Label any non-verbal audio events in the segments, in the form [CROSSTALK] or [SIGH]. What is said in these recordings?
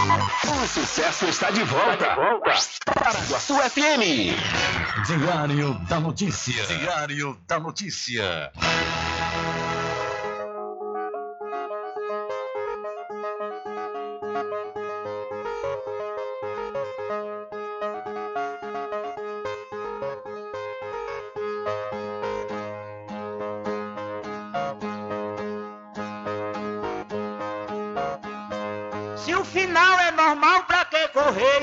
O sucesso está de volta. Está de volta. Paraguaçu FM. Diário da Notícia. Diário da Notícia.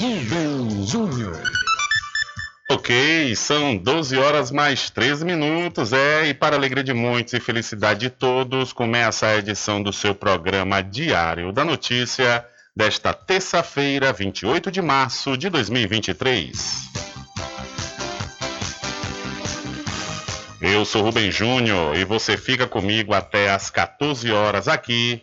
Rubem Júnior. Ok, são 12 horas mais 13 minutos, é, e para alegria de muitos e felicidade de todos, começa a edição do seu programa Diário da Notícia desta terça-feira, 28 de março de 2023. Eu sou Rubem Júnior e você fica comigo até às 14 horas aqui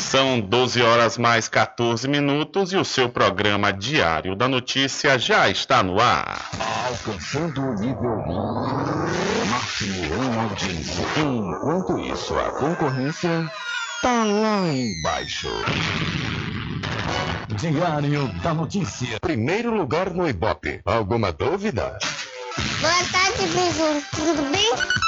São 12 horas mais 14 minutos e o seu programa Diário da Notícia já está no ar. Alcançando o nível máximo em audiência. Enquanto isso, a concorrência tá lá embaixo. Diário da Notícia. Primeiro lugar no Ibope. Alguma dúvida? Boa tarde, Beijinho. Tudo bem?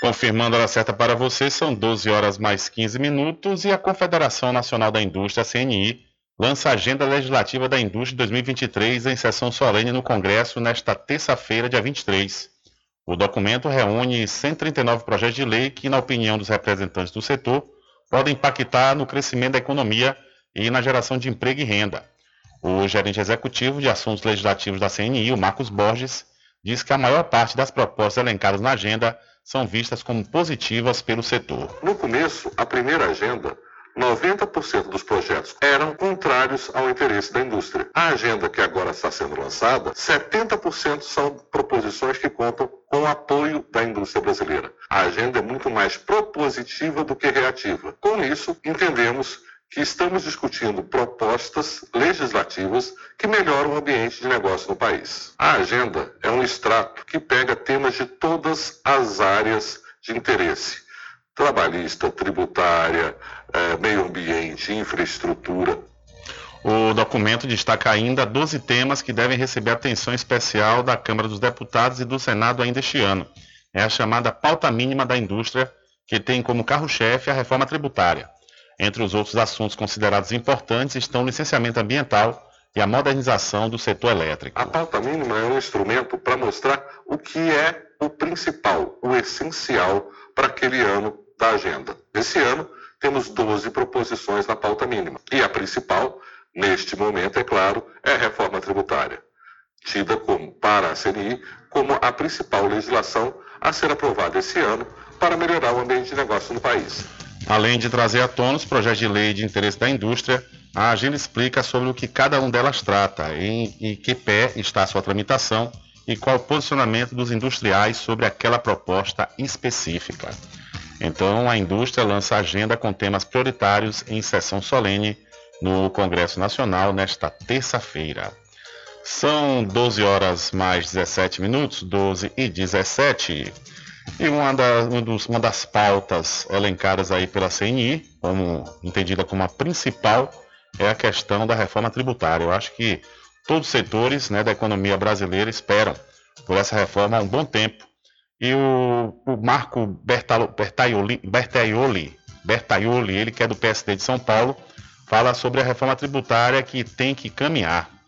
Confirmando a hora certa para você, são 12 horas mais 15 minutos e a Confederação Nacional da Indústria, CNI, lança a Agenda Legislativa da Indústria 2023 em sessão solene no Congresso nesta terça-feira, dia 23. O documento reúne 139 projetos de lei que, na opinião dos representantes do setor, podem impactar no crescimento da economia e na geração de emprego e renda. O gerente executivo de assuntos legislativos da CNI, o Marcos Borges, diz que a maior parte das propostas elencadas na agenda são vistas como positivas pelo setor. No começo, a primeira agenda 90% dos projetos eram contrários ao interesse da indústria. A agenda que agora está sendo lançada, 70% são proposições que contam com o apoio da indústria brasileira. A agenda é muito mais propositiva do que reativa. Com isso, entendemos que estamos discutindo propostas legislativas que melhoram o ambiente de negócio no país. A agenda é um extrato que pega temas de todas as áreas de interesse: trabalhista, tributária, eh, meio ambiente, infraestrutura. O documento destaca ainda 12 temas que devem receber atenção especial da Câmara dos Deputados e do Senado ainda este ano. É a chamada pauta mínima da indústria, que tem como carro-chefe a reforma tributária. Entre os outros assuntos considerados importantes estão o licenciamento ambiental e a modernização do setor elétrico. A pauta mínima é um instrumento para mostrar o que é o principal, o essencial para aquele ano da agenda. Esse ano temos 12 proposições na pauta mínima. E a principal, neste momento, é claro, é a reforma tributária, tida como, para a CNI como a principal legislação a ser aprovada esse ano para melhorar o ambiente de negócio no país. Além de trazer à tona os projetos de lei de interesse da indústria, a agenda explica sobre o que cada um delas trata, em, em que pé está a sua tramitação e qual o posicionamento dos industriais sobre aquela proposta específica. Então, a indústria lança a agenda com temas prioritários em sessão solene no Congresso Nacional nesta terça-feira. São 12 horas mais 17 minutos, 12 e 17. E uma, da, uma das pautas elencadas aí pela CNI, como entendida como a principal, é a questão da reforma tributária. Eu acho que todos os setores né, da economia brasileira esperam por essa reforma há um bom tempo. E o, o Marco Bertaioli, Bertaioli, Bertaioli, ele que é do PSD de São Paulo, fala sobre a reforma tributária que tem que caminhar.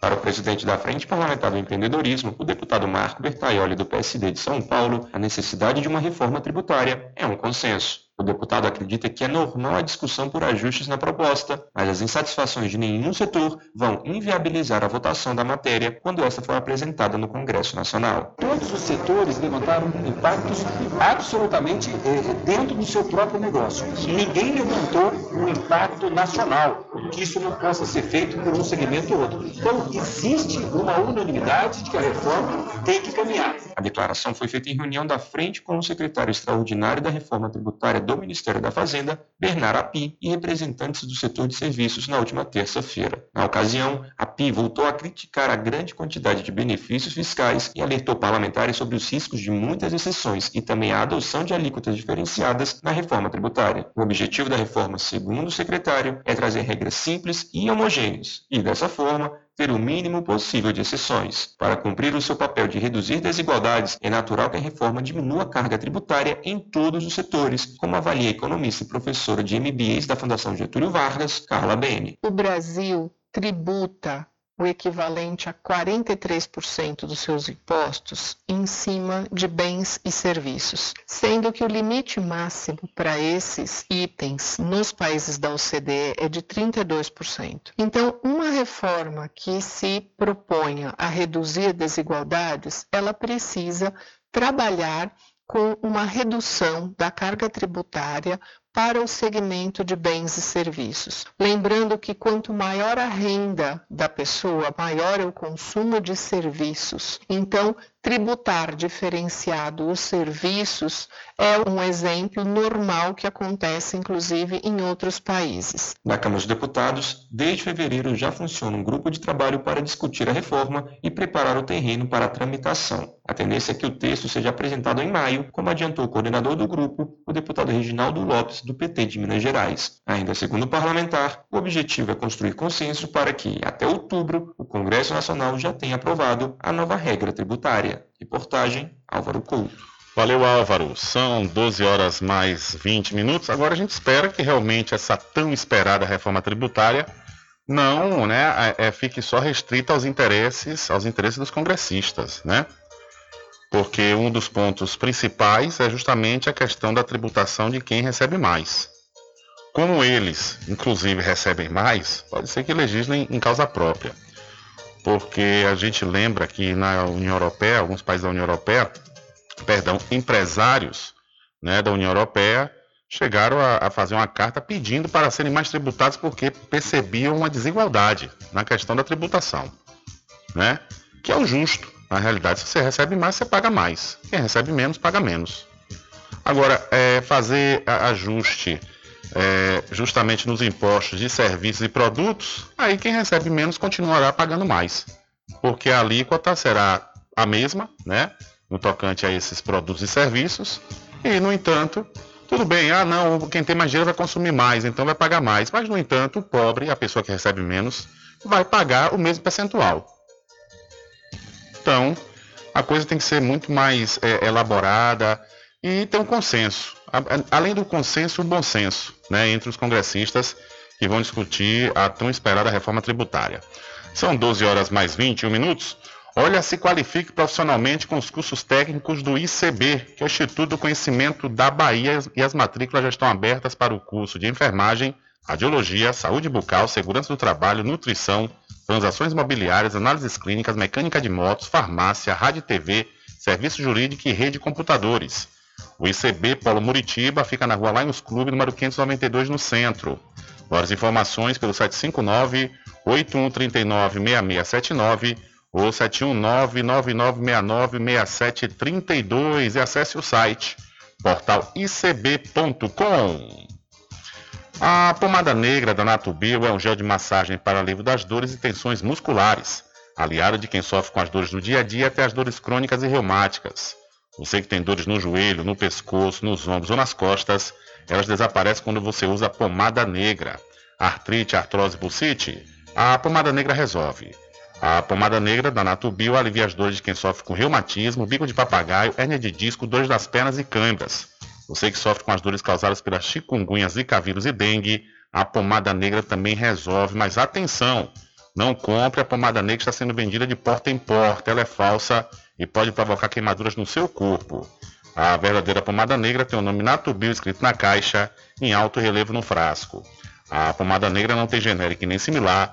Para o presidente da Frente Parlamentar do Empreendedorismo, o deputado Marco Bertaioli, do PSD de São Paulo, a necessidade de uma reforma tributária é um consenso. O deputado acredita que é normal a discussão por ajustes na proposta, mas as insatisfações de nenhum setor vão inviabilizar a votação da matéria quando esta for apresentada no Congresso Nacional. Todos os setores levantaram impactos absolutamente eh, dentro do seu próprio negócio. Ninguém levantou um impacto nacional, que isso não possa ser feito por um segmento ou outro. Então, existe uma unanimidade de que a reforma tem que caminhar. A declaração foi feita em reunião da frente com o secretário extraordinário da reforma tributária do Ministério da Fazenda, Bernardo Api, e representantes do setor de serviços na última terça-feira. Na ocasião, Api voltou a criticar a grande quantidade de benefícios fiscais e alertou parlamentares sobre os riscos de muitas exceções e também a adoção de alíquotas diferenciadas na reforma tributária. O objetivo da reforma, segundo o secretário, é trazer regras simples e homogêneas e, dessa forma, ter o mínimo possível de exceções. Para cumprir o seu papel de reduzir desigualdades, é natural que a reforma diminua a carga tributária em todos os setores, como avalia a economista e professora de MBAs da Fundação Getúlio Vargas, Carla Bene. O Brasil tributa o equivalente a 43% dos seus impostos em cima de bens e serviços, sendo que o limite máximo para esses itens nos países da OCDE é de 32%. Então, uma reforma que se proponha a reduzir desigualdades, ela precisa trabalhar com uma redução da carga tributária para o segmento de bens e serviços. Lembrando que quanto maior a renda da pessoa, maior é o consumo de serviços. Então, tributar diferenciado os serviços é um exemplo normal que acontece, inclusive, em outros países. Na Câmara dos Deputados, desde fevereiro já funciona um grupo de trabalho para discutir a reforma e preparar o terreno para a tramitação. A tendência é que o texto seja apresentado em maio, como adiantou o coordenador do grupo, o deputado Reginaldo Lopes, do PT de Minas Gerais. Ainda segundo o parlamentar, o objetivo é construir consenso para que, até outubro, o Congresso Nacional já tenha aprovado a nova regra tributária. Reportagem Álvaro Couto. Valeu, Álvaro. São 12 horas mais 20 minutos. Agora a gente espera que realmente essa tão esperada reforma tributária não né, é, é fique só restrita aos interesses, aos interesses dos congressistas, né? Porque um dos pontos principais é justamente a questão da tributação de quem recebe mais. Como eles, inclusive, recebem mais, pode ser que legislem em causa própria. Porque a gente lembra que na União Europeia, alguns países da União Europeia, perdão, empresários né, da União Europeia chegaram a, a, fazer uma carta pedindo para serem mais tributados porque percebiam uma desigualdade na questão da tributação, né? Que é o justo. Na realidade, se você recebe mais, você paga mais. Quem recebe menos, paga menos. Agora, é, fazer ajuste é, justamente nos impostos de serviços e produtos, aí quem recebe menos continuará pagando mais. Porque a alíquota será a mesma, né? No tocante a esses produtos e serviços. E, no entanto, tudo bem, ah não, quem tem mais dinheiro vai consumir mais, então vai pagar mais. Mas, no entanto, o pobre, a pessoa que recebe menos, vai pagar o mesmo percentual. Então, a coisa tem que ser muito mais é, elaborada e ter um consenso. Além do consenso, o bom senso né, entre os congressistas que vão discutir a tão esperada reforma tributária. São 12 horas mais 21 minutos. Olha, se qualifique profissionalmente com os cursos técnicos do ICB, que é o Instituto do Conhecimento da Bahia, e as matrículas já estão abertas para o curso de enfermagem, radiologia, saúde bucal, segurança do trabalho, nutrição, transações imobiliárias, análises clínicas, mecânica de motos, farmácia, rádio e TV, serviço jurídico e rede de computadores. O ICB Polo Muritiba fica na rua Lions Clube, número 592, no centro. Maiores informações pelo 759-8139-6679 ou 719-9969-6732 e acesse o site portalicb.com. A pomada negra da Natubio é um gel de massagem para alívio das dores e tensões musculares, aliado de quem sofre com as dores do dia a dia até as dores crônicas e reumáticas. Você que tem dores no joelho, no pescoço, nos ombros ou nas costas, elas desaparecem quando você usa a pomada negra. Artrite, artrose, bucite? A pomada negra resolve. A pomada negra da Natubio alivia as dores de quem sofre com reumatismo, bico de papagaio, hérnia de disco, dores das pernas e câimbras. Você que sofre com as dores causadas pelas chikungunya, zika vírus e dengue, a pomada negra também resolve. Mas atenção, não compre a pomada negra que está sendo vendida de porta em porta. Ela é falsa e pode provocar queimaduras no seu corpo. A verdadeira pomada negra tem o nome Natubio escrito na caixa, em alto relevo no frasco. A pomada negra não tem genérico nem similar,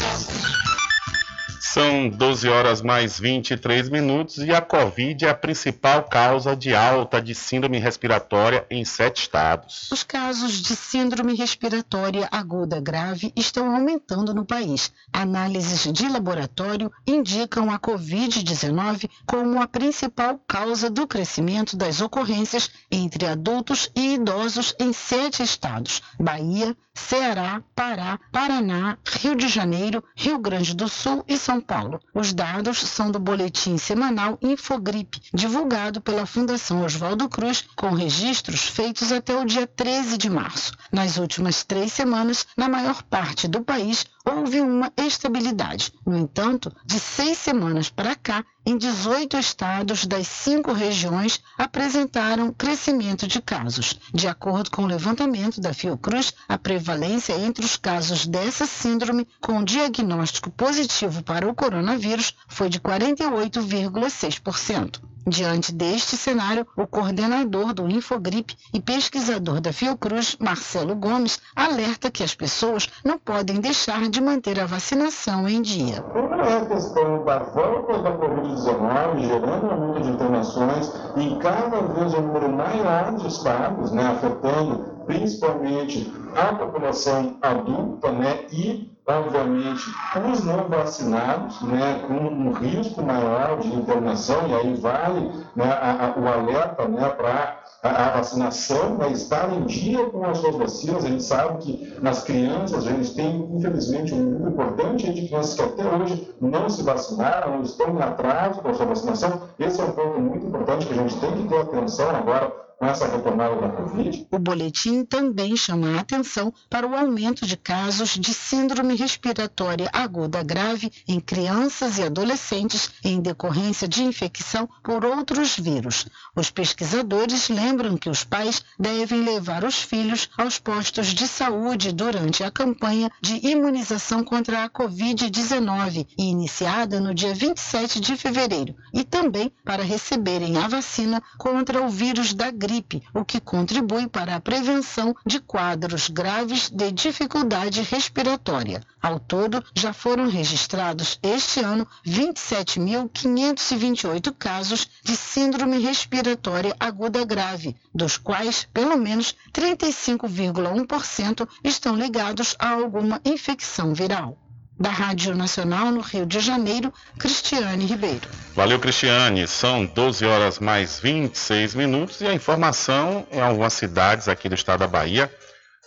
São 12 horas mais 23 minutos e a Covid é a principal causa de alta de síndrome respiratória em sete estados. Os casos de síndrome respiratória aguda grave estão aumentando no país. Análises de laboratório indicam a Covid-19 como a principal causa do crescimento das ocorrências entre adultos e idosos em sete estados: Bahia, Ceará, Pará, Paraná, Rio de Janeiro, Rio Grande do Sul e São Paulo. Os dados são do boletim semanal Infogripe, divulgado pela Fundação Oswaldo Cruz, com registros feitos até o dia 13 de março. Nas últimas três semanas, na maior parte do país, houve uma estabilidade. No entanto, de seis semanas para cá, em 18 estados das cinco regiões apresentaram crescimento de casos. De acordo com o levantamento da Fiocruz, a prevalência entre os casos dessa síndrome com diagnóstico positivo para o coronavírus foi de 48,6%. Diante deste cenário, o coordenador do Infogripe e pesquisador da Fiocruz, Marcelo Gomes, alerta que as pessoas não podem deixar de manter a vacinação em dia. É a questão da volta da Covid-19 gerando um aumento de internações em cada vez um número maior de estados, né, afetando principalmente a população adulta né, e obviamente, os não vacinados, né, com um risco maior de internação, e aí vale né, a, a, o alerta né, para a, a, vacinação, né, estar em dia com as suas vacinas. A gente sabe que nas crianças, a gente tem, infelizmente, um número importante de crianças que até hoje não se vacinaram, estão em atraso com a sua vacinação. Esse é um ponto muito importante que a gente tem que ter atenção agora com essa retomada da Covid. O boletim também chama a atenção para o aumento de casos de síndrome respiratória aguda grave em crianças e adolescentes em decorrência de infecção por outros vírus. Os pesquisadores lembram que os pais devem levar os filhos aos postos de saúde durante a campanha de imunização contra a Covid-19, iniciada no dia 27 de fevereiro, e também para receberem a vacina contra o vírus da gripe gripe, o que contribui para a prevenção de quadros graves de dificuldade respiratória. Ao todo, já foram registrados este ano 27.528 casos de síndrome respiratória aguda grave, dos quais pelo menos 35,1% estão ligados a alguma infecção viral. Da Rádio Nacional no Rio de Janeiro, Cristiane Ribeiro. Valeu, Cristiane. São 12 horas mais 26 minutos e a informação em algumas cidades aqui do estado da Bahia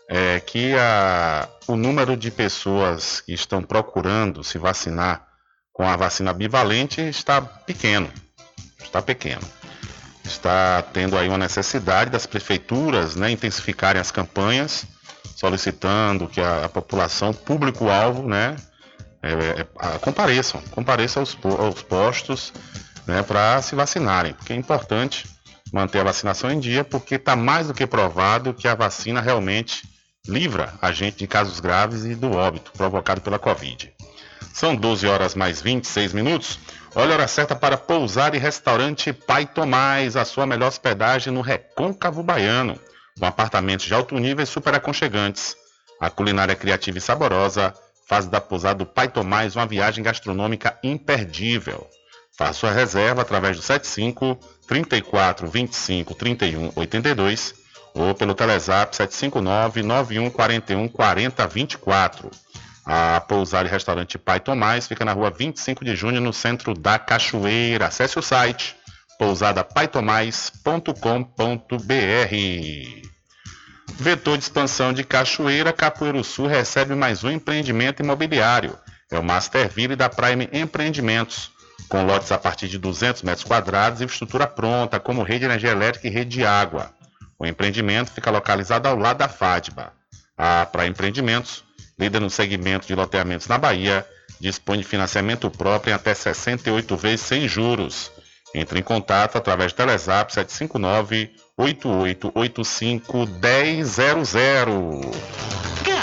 é que a, o número de pessoas que estão procurando se vacinar com a vacina bivalente está pequeno. Está pequeno. Está tendo aí uma necessidade das prefeituras né, intensificarem as campanhas, solicitando que a, a população, público-alvo, né, é, é, compareçam, compareçam aos, aos postos né, para se vacinarem, porque é importante manter a vacinação em dia, porque está mais do que provado que a vacina realmente livra a gente de casos graves e do óbito provocado pela Covid. São 12 horas mais 26 minutos. Olha a hora certa para pousar e restaurante Pai Tomás, a sua melhor hospedagem no Recôncavo Baiano, com apartamentos de alto nível e super aconchegantes. A culinária criativa e saborosa faz da pousada do Pai Tomás uma viagem gastronômica imperdível. Faça sua reserva através do 75 34 25 31 82 ou pelo Telezap 759 91 41 40 24. A pousada e restaurante Pai Tomás fica na rua 25 de junho, no centro da Cachoeira. Acesse o site pousadapaitomais.com.br. Vetor de expansão de Cachoeira, Capoeiro Sul recebe mais um empreendimento imobiliário. É o Masterville da Prime Empreendimentos, com lotes a partir de 200 metros quadrados e estrutura pronta, como rede de energia elétrica e rede de água. O empreendimento fica localizado ao lado da FADBA. A Prime Empreendimentos, líder no segmento de loteamentos na Bahia, dispõe de financiamento próprio em até 68 vezes sem juros. Entre em contato através do Telezap 759 8885 1000.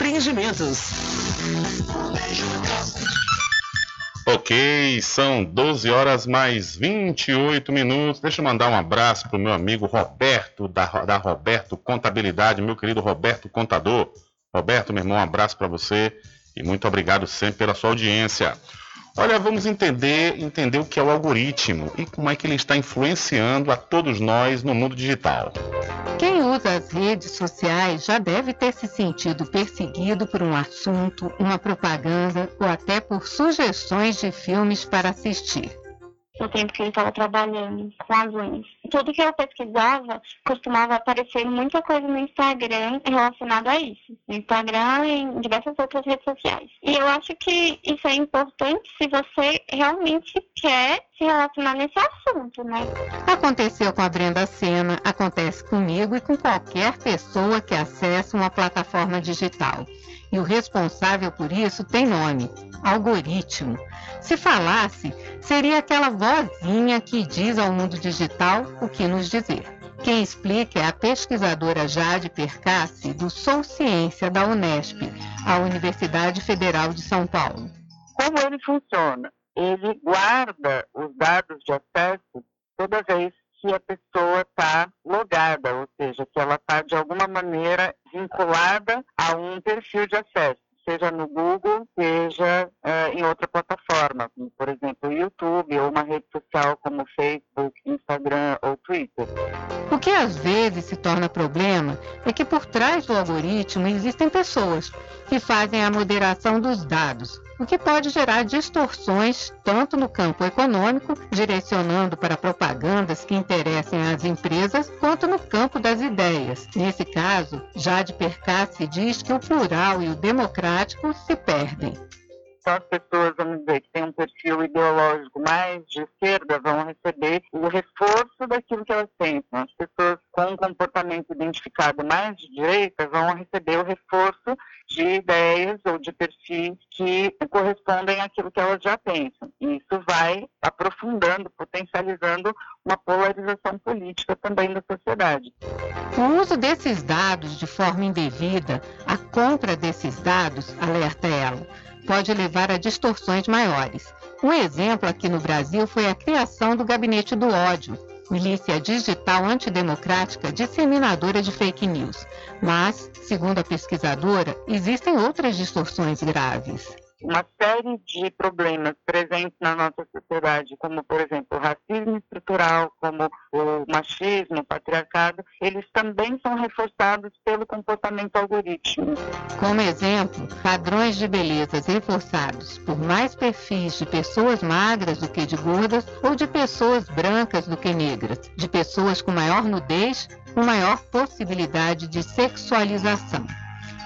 Empreendimentos. Ok, são 12 horas mais 28 minutos. Deixa eu mandar um abraço para o meu amigo Roberto, da, da Roberto Contabilidade, meu querido Roberto Contador. Roberto, meu irmão, um abraço para você e muito obrigado sempre pela sua audiência. Olha, vamos entender, entender o que é o algoritmo e como é que ele está influenciando a todos nós no mundo digital. Quem usa as redes sociais já deve ter se sentido perseguido por um assunto, uma propaganda ou até por sugestões de filmes para assistir no tempo que ele estava trabalhando com as unhas. Tudo que eu pesquisava costumava aparecer muita coisa no Instagram relacionada a isso. No Instagram e em diversas outras redes sociais. E eu acho que isso é importante se você realmente quer se relacionar nesse assunto, né? Aconteceu com a Brenda Sena, acontece comigo e com qualquer pessoa que acessa uma plataforma digital. E o responsável por isso tem nome: algoritmo. Se falasse, seria aquela vozinha que diz ao mundo digital o que nos dizer. Quem explica é a pesquisadora Jade Percassi, do Sou Ciência da Unesp, a Universidade Federal de São Paulo. Como ele funciona? Ele guarda os dados de acesso toda vez que a pessoa está logada, ou seja, que ela está de alguma maneira vinculada a um perfil de acesso, seja no Google, seja uh, em outra plataforma, como, por exemplo, o YouTube ou uma rede social como Facebook, Instagram ou Twitter. O que às vezes se torna problema é que por trás do algoritmo existem pessoas que fazem a moderação dos dados, o que pode gerar distorções tanto no campo econômico, direcionando para propagandas que interessem às empresas, quanto no campo das ideias. Nesse caso, Jade Percassi diz que o plural e o democrático se perdem. Então, as pessoas, vamos dizer, que têm um perfil ideológico mais de esquerda vão receber o reforço daquilo que elas pensam. As pessoas com um comportamento identificado mais de direita vão receber o reforço de ideias ou de perfis que correspondem àquilo que elas já pensam. E isso vai aprofundando, potencializando uma polarização política também da sociedade. O uso desses dados de forma indevida, a compra desses dados, alerta ela, pode levar a distorções maiores. Um exemplo aqui no Brasil foi a criação do Gabinete do Ódio, milícia digital antidemocrática disseminadora de fake news. Mas, segundo a pesquisadora, existem outras distorções graves uma série de problemas presentes na nossa sociedade, como, por exemplo, o racismo estrutural, como o machismo, o patriarcado, eles também são reforçados pelo comportamento algorítmico. Como exemplo, padrões de beleza reforçados por mais perfis de pessoas magras do que de gordas ou de pessoas brancas do que negras, de pessoas com maior nudez, com maior possibilidade de sexualização.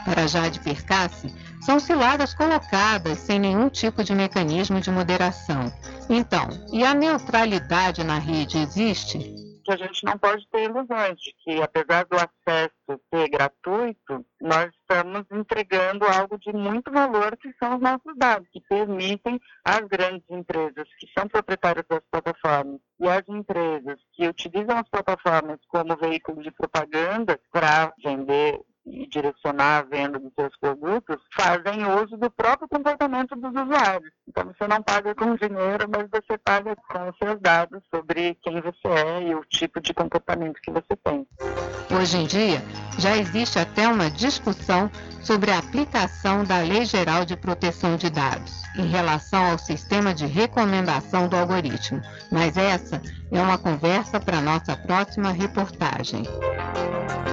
Para Jade Percassi, são ciladas colocadas sem nenhum tipo de mecanismo de moderação. Então, e a neutralidade na rede existe? Que a gente não pode ter ilusões de que, apesar do acesso ser gratuito, nós estamos entregando algo de muito valor, que são os nossos dados, que permitem às grandes empresas que são proprietárias das plataformas e às empresas que utilizam as plataformas como veículo de propaganda para vender e direcionar a venda dos seus produtos fazem uso do próprio comportamento dos usuários. Então você não paga com dinheiro, mas você paga com os seus dados sobre quem você é e o tipo de comportamento que você tem. Hoje em dia, já existe até uma discussão sobre a aplicação da Lei Geral de Proteção de Dados em relação ao sistema de recomendação do algoritmo, mas essa é uma conversa para nossa próxima reportagem.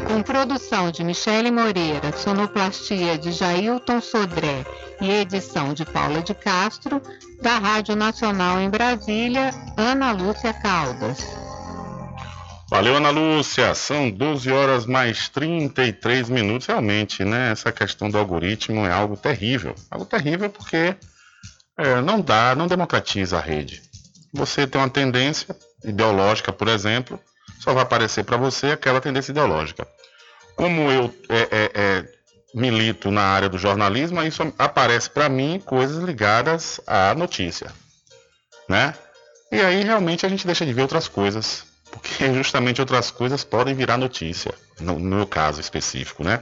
Com produção de Michele Moreira, sonoplastia de Jailton Sodré e edição de Paula de Castro, da Rádio Nacional em Brasília, Ana Lúcia Caldas. Valeu, Ana Lúcia. São 12 horas mais 33 minutos. Realmente, né? Essa questão do algoritmo é algo terrível. Algo terrível porque é, não dá, não democratiza a rede. Você tem uma tendência ideológica, por exemplo, só vai aparecer para você aquela tendência ideológica. Como eu é, é, é milito na área do jornalismo, isso aparece para mim coisas ligadas à notícia, né? E aí realmente a gente deixa de ver outras coisas porque [LAUGHS] justamente outras coisas podem virar notícia, no, no meu caso específico, né?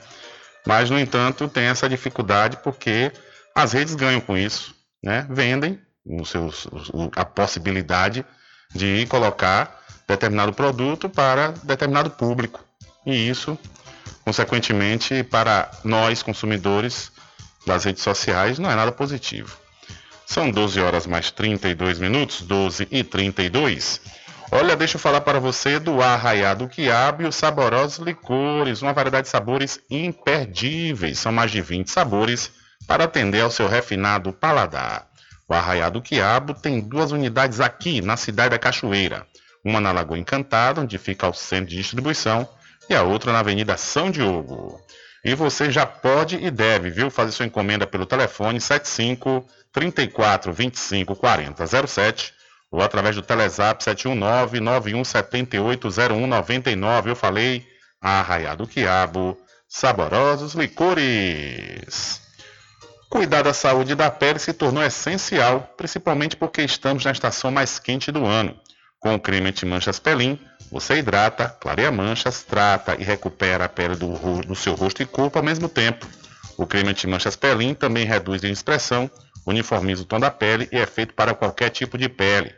Mas, no entanto, tem essa dificuldade porque as redes ganham com isso, né? Vendem os seus, a possibilidade de colocar determinado produto para determinado público. E isso, consequentemente, para nós consumidores das redes sociais, não é nada positivo. São 12 horas mais 32 minutos, 12 e 32. Olha, deixa eu falar para você do Arraiado Quiabo e os saborosos licores, uma variedade de sabores imperdíveis. São mais de 20 sabores para atender ao seu refinado paladar. O Arraiado Quiabo tem duas unidades aqui na cidade da Cachoeira. Uma na Lagoa Encantada, onde fica o centro de distribuição, e a outra na Avenida São Diogo. E você já pode e deve, viu, fazer sua encomenda pelo telefone 75 34 25 40 07 ou através do Telezap 719-9178-0199. Eu falei, Arraiado Quiabo, saborosos licores. Cuidar da saúde da pele se tornou essencial, principalmente porque estamos na estação mais quente do ano. Com o creme anti-manchas Pelin, você hidrata, clareia manchas, trata e recupera a pele do, do seu rosto e corpo ao mesmo tempo. O creme anti-manchas Pelin também reduz a expressão, uniformiza o tom da pele e é feito para qualquer tipo de pele.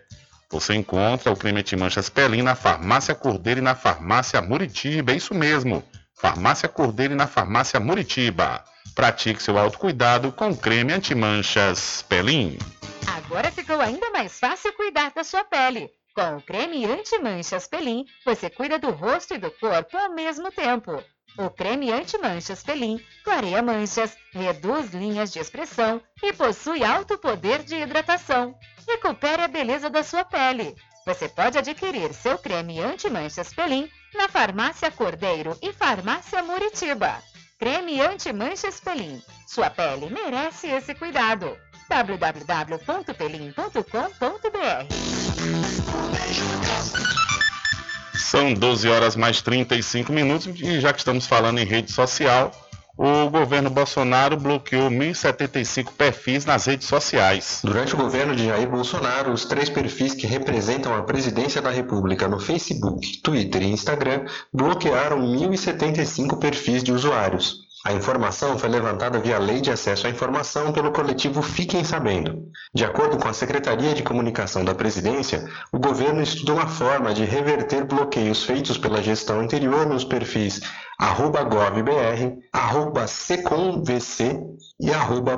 Você encontra o creme anti-manchas Pelin na Farmácia Cordeiro e na Farmácia Muritiba. É isso mesmo. Farmácia Cordeiro e na Farmácia Muritiba. Pratique seu autocuidado com creme anti-manchas Pelin. Agora ficou ainda mais fácil cuidar da sua pele. Com o creme anti-manchas Pelin, você cuida do rosto e do corpo ao mesmo tempo. O creme anti-manchas Pelin clareia manchas, reduz linhas de expressão e possui alto poder de hidratação. Recupere a beleza da sua pele. Você pode adquirir seu creme anti-manchas Pelin na Farmácia Cordeiro e Farmácia Muritiba. Creme anti-manchas Pelin. Sua pele merece esse cuidado. www.pelin.com.br São 12 horas mais 35 minutos e já que estamos falando em rede social, o governo Bolsonaro bloqueou 1.075 perfis nas redes sociais. Durante o governo de Jair Bolsonaro, os três perfis que representam a presidência da República no Facebook, Twitter e Instagram bloquearam 1.075 perfis de usuários. A informação foi levantada via Lei de Acesso à Informação pelo coletivo Fiquem Sabendo. De acordo com a Secretaria de Comunicação da Presidência, o governo estudou uma forma de reverter bloqueios feitos pela gestão anterior nos perfis govbr, secomvc e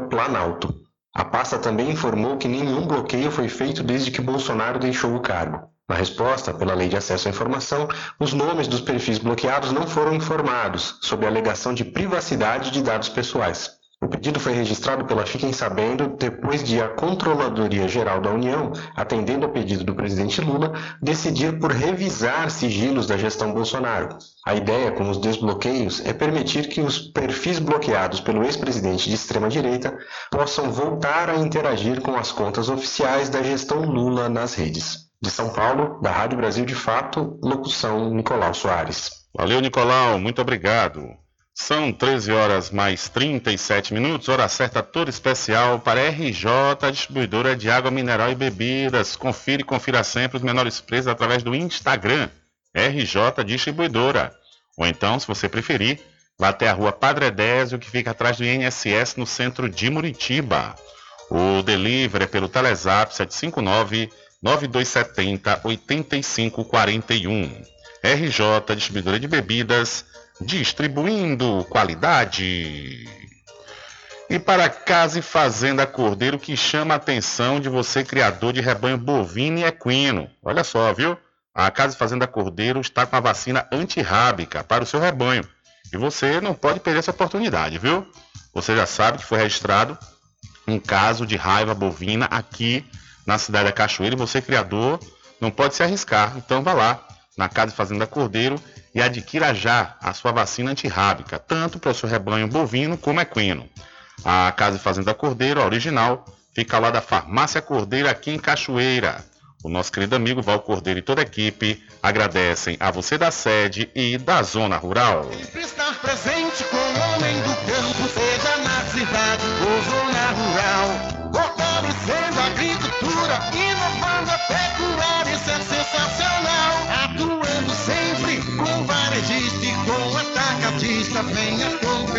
planalto. A pasta também informou que nenhum bloqueio foi feito desde que Bolsonaro deixou o cargo. Na resposta, pela Lei de Acesso à Informação, os nomes dos perfis bloqueados não foram informados, sob a alegação de privacidade de dados pessoais. O pedido foi registrado pela Fiquem Sabendo depois de a Controladoria Geral da União, atendendo ao pedido do presidente Lula, decidir por revisar sigilos da gestão Bolsonaro. A ideia com os desbloqueios é permitir que os perfis bloqueados pelo ex-presidente de extrema-direita possam voltar a interagir com as contas oficiais da gestão Lula nas redes. De São Paulo, da Rádio Brasil de Fato, locução Nicolau Soares. Valeu, Nicolau, muito obrigado. São 13 horas mais 37 minutos, hora certa toda especial para RJ, distribuidora de água mineral e bebidas. Confira e confira sempre os menores preços através do Instagram, RJ Distribuidora. Ou então, se você preferir, vá até a rua Padre Désio, que fica atrás do INSS, no centro de Muritiba. O delivery é pelo Telezap 759 9270 8541. RJ Distribuidora de Bebidas, distribuindo qualidade. E para Casa e Fazenda Cordeiro, que chama a atenção de você, criador de rebanho bovino e equino. Olha só, viu? A Casa e Fazenda Cordeiro está com a vacina antirrábica para o seu rebanho. E você não pode perder essa oportunidade, viu? Você já sabe que foi registrado um caso de raiva bovina aqui na cidade da Cachoeira e você, criador, não pode se arriscar. Então vá lá, na Casa Fazenda Cordeiro e adquira já a sua vacina antirrábica, tanto para o seu rebanho bovino como equino. A Casa Fazenda Cordeiro, a original, fica lá da Farmácia Cordeiro aqui em Cachoeira. O nosso querido amigo Val Cordeiro e toda a equipe agradecem a você da sede e da zona rural. Inovando a pecuária, isso é sensacional. Atuando sempre com varejista e com atacadista, venha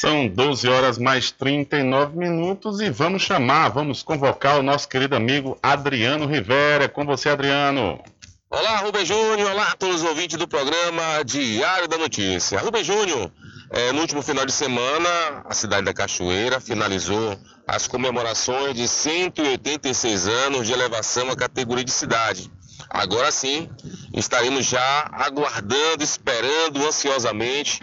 São 12 horas mais 39 minutos e vamos chamar, vamos convocar o nosso querido amigo Adriano Rivera. Com você, Adriano. Olá, Rubem Júnior. Olá a todos os ouvintes do programa Diário da Notícia. Rubem Júnior, é, no último final de semana, a cidade da Cachoeira finalizou as comemorações de 186 anos de elevação à categoria de cidade. Agora sim, estaremos já aguardando, esperando ansiosamente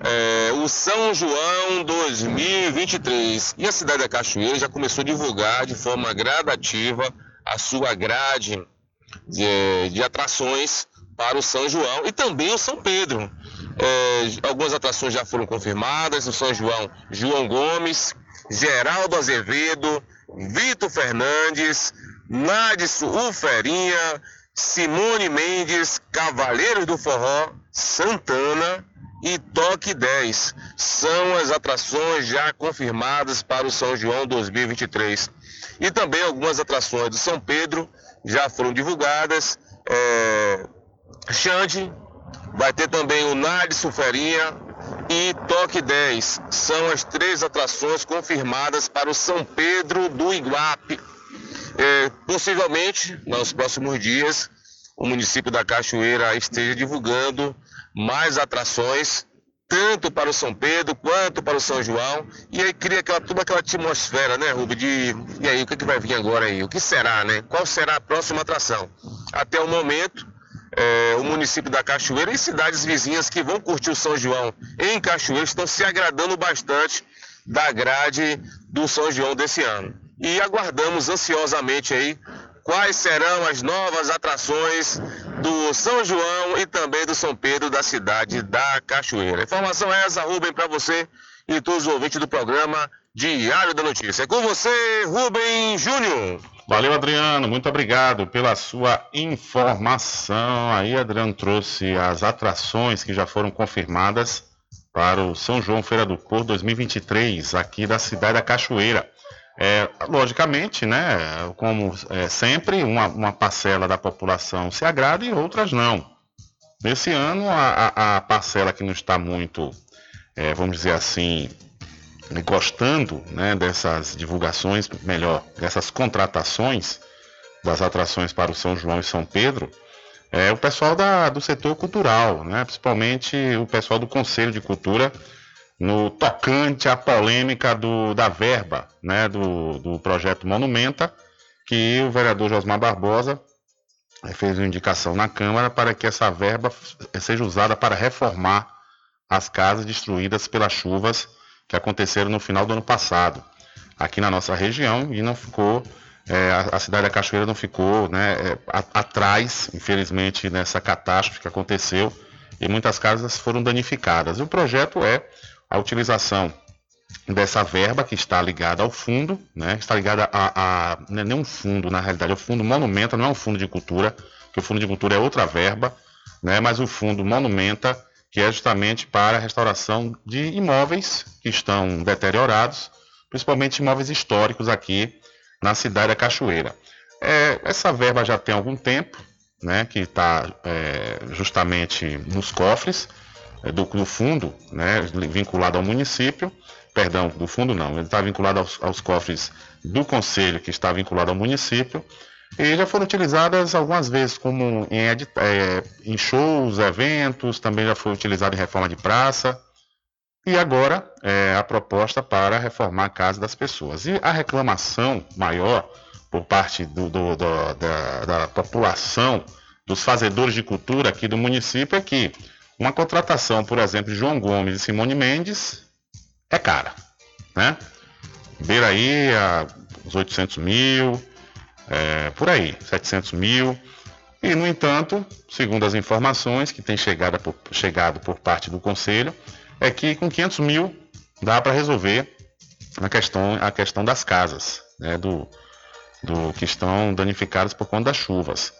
é, o São João 2023. E a cidade da Cachoeira já começou a divulgar de forma gradativa a sua grade de, de atrações para o São João e também o São Pedro. É, algumas atrações já foram confirmadas, o São João João Gomes, Geraldo Azevedo, Vitor Fernandes, Nadson Uferinha, Simone Mendes, Cavaleiros do Forró, Santana e Toque 10. São as atrações já confirmadas para o São João 2023. E também algumas atrações do São Pedro já foram divulgadas. É... Xande, vai ter também o Nadson Ferinha e Toque 10. São as três atrações confirmadas para o São Pedro do Iguape é, possivelmente, nos próximos dias, o município da Cachoeira esteja divulgando mais atrações, tanto para o São Pedro quanto para o São João, e aí cria aquela, toda aquela atmosfera, né, Rubem, de e aí, o que, é que vai vir agora aí? O que será, né? Qual será a próxima atração? Até o momento, é, o município da Cachoeira e cidades vizinhas que vão curtir o São João em Cachoeira estão se agradando bastante da grade do São João desse ano e aguardamos ansiosamente aí quais serão as novas atrações do São João e também do São Pedro da cidade da Cachoeira. Informação é essa, Rubem, para você e todos os ouvintes do programa Diário da Notícia. É com você, Rubem Júnior. Valeu, Adriano. Muito obrigado pela sua informação. Aí, Adriano trouxe as atrações que já foram confirmadas para o São João Feira do Porto 2023, aqui da cidade da Cachoeira. É, logicamente, né, como é, sempre, uma, uma, parcela da população se agrada e outras não. Nesse ano, a, a parcela que não está muito, é, vamos dizer assim, gostando né, dessas divulgações, melhor, dessas contratações das atrações para o São João e São Pedro, é o pessoal da, do setor cultural, né, principalmente o pessoal do Conselho de Cultura, no tocante à polêmica do, da verba né, do, do projeto Monumenta, que o vereador Josmar Barbosa eh, fez uma indicação na Câmara para que essa verba seja usada para reformar as casas destruídas pelas chuvas que aconteceram no final do ano passado, aqui na nossa região, e não ficou, é, a, cidade da Cachoeira não ficou né, a, atrás, infelizmente, nessa catástrofe que aconteceu, e muitas casas foram danificadas. E o projeto é a utilização dessa verba que está ligada ao fundo, né? Está ligada a, a não é nem um fundo, na realidade, é o fundo Monumenta, não é um fundo de cultura, que o fundo de cultura é outra verba, né? Mas o fundo Monumenta, que é justamente para a restauração de imóveis que estão deteriorados, principalmente imóveis históricos aqui na cidade da Cachoeira. É, essa verba já tem algum tempo, né? Que está é, justamente nos cofres é, do, do fundo, né, vinculado ao município, perdão, do fundo não, ele está vinculado aos, aos, cofres do conselho, que está vinculado ao município, e já foram utilizadas algumas vezes como em, é, em shows, eventos, também já foi utilizado em reforma de praça, E agora é a proposta para reformar a casa das pessoas. E a reclamação maior por parte do, do, do, da, da população, dos fazedores de cultura aqui do município é que uma contratação, por exemplo, de João Gomes e Simone Mendes é cara, né? Beira aí a, os 800 mil, é, por aí, 700 mil. E, no entanto, segundo as informações que têm chegado por, chegado por parte do Conselho, é que com 500 mil dá para resolver a questão, a questão das casas, né, do, do que estão danificadas por conta das chuvas.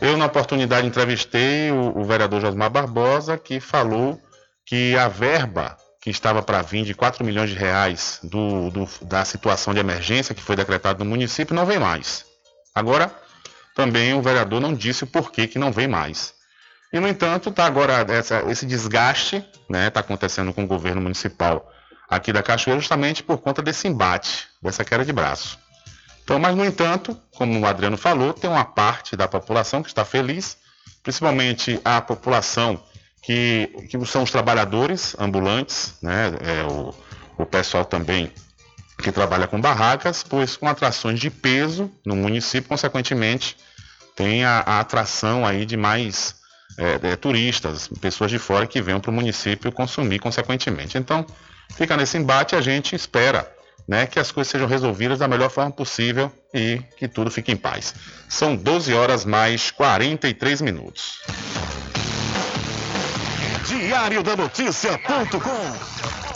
Eu, na oportunidade, entrevistei o, o vereador Josmar Barbosa, que falou que a verba que estava para vir de 4 milhões de reais do, do, da situação de emergência que foi decretada no município não vem mais. Agora, também o vereador não disse o porquê que não vem mais. E, no entanto, está agora essa, esse desgaste, está né, tá acontecendo com o governo municipal aqui da Cachoeira, justamente por conta desse embate, dessa queda de braço. Então, mas, no entanto, como o Adriano falou, tem uma parte da população que está feliz, principalmente a população que, que são os trabalhadores ambulantes, né, é, o, o pessoal também que trabalha com barracas, pois com atrações de peso no município, consequentemente, tem a, a atração aí de mais é, é, turistas, pessoas de fora que venham para o município consumir consequentemente. Então, fica nesse embate, a gente espera né, que as coisas sejam resolvidas da melhor forma possível e que tudo fique em paz. São 12 horas mais 43 minutos. Diário da Notícia.com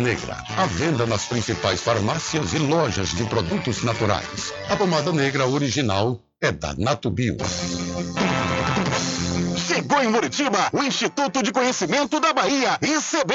negra, à venda nas principais farmácias e lojas de produtos naturais. A pomada negra original é da Natubio. Chegou em Muritiba o Instituto de Conhecimento da Bahia, ICB.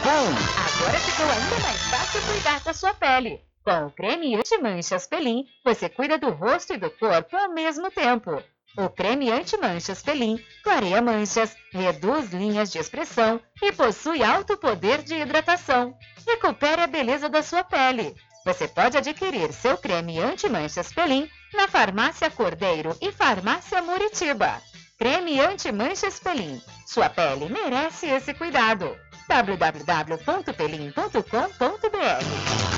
Agora ficou ainda mais fácil cuidar da sua pele. Com o creme anti-manchas Pelin, você cuida do rosto e do corpo ao mesmo tempo. O creme anti-manchas Pelin clareia manchas, reduz linhas de expressão e possui alto poder de hidratação. Recupere a beleza da sua pele. Você pode adquirir seu creme anti-manchas Pelin na Farmácia Cordeiro e Farmácia Muritiba. Creme anti-manchas Pelin. Sua pele merece esse cuidado www.pelim.com.br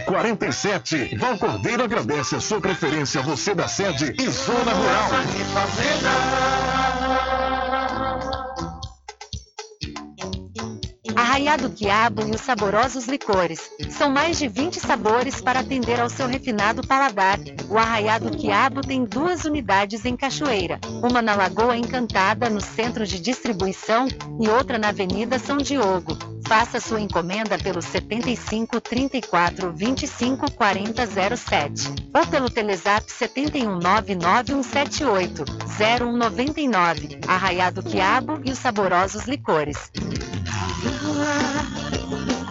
47. Val Cordeiro agradece a sua preferência, você da sede e Zona Rural. Arraiado Quiabo e os saborosos licores. São mais de 20 sabores para atender ao seu refinado paladar. O Arraiado Quiabo tem duas unidades em Cachoeira, uma na Lagoa Encantada, no centro de distribuição, e outra na Avenida São Diogo. Faça sua encomenda pelo 75 34 25 40 07 ou pelo Telezap 71 99178 0199. Arraiado Quiabo e os saborosos licores.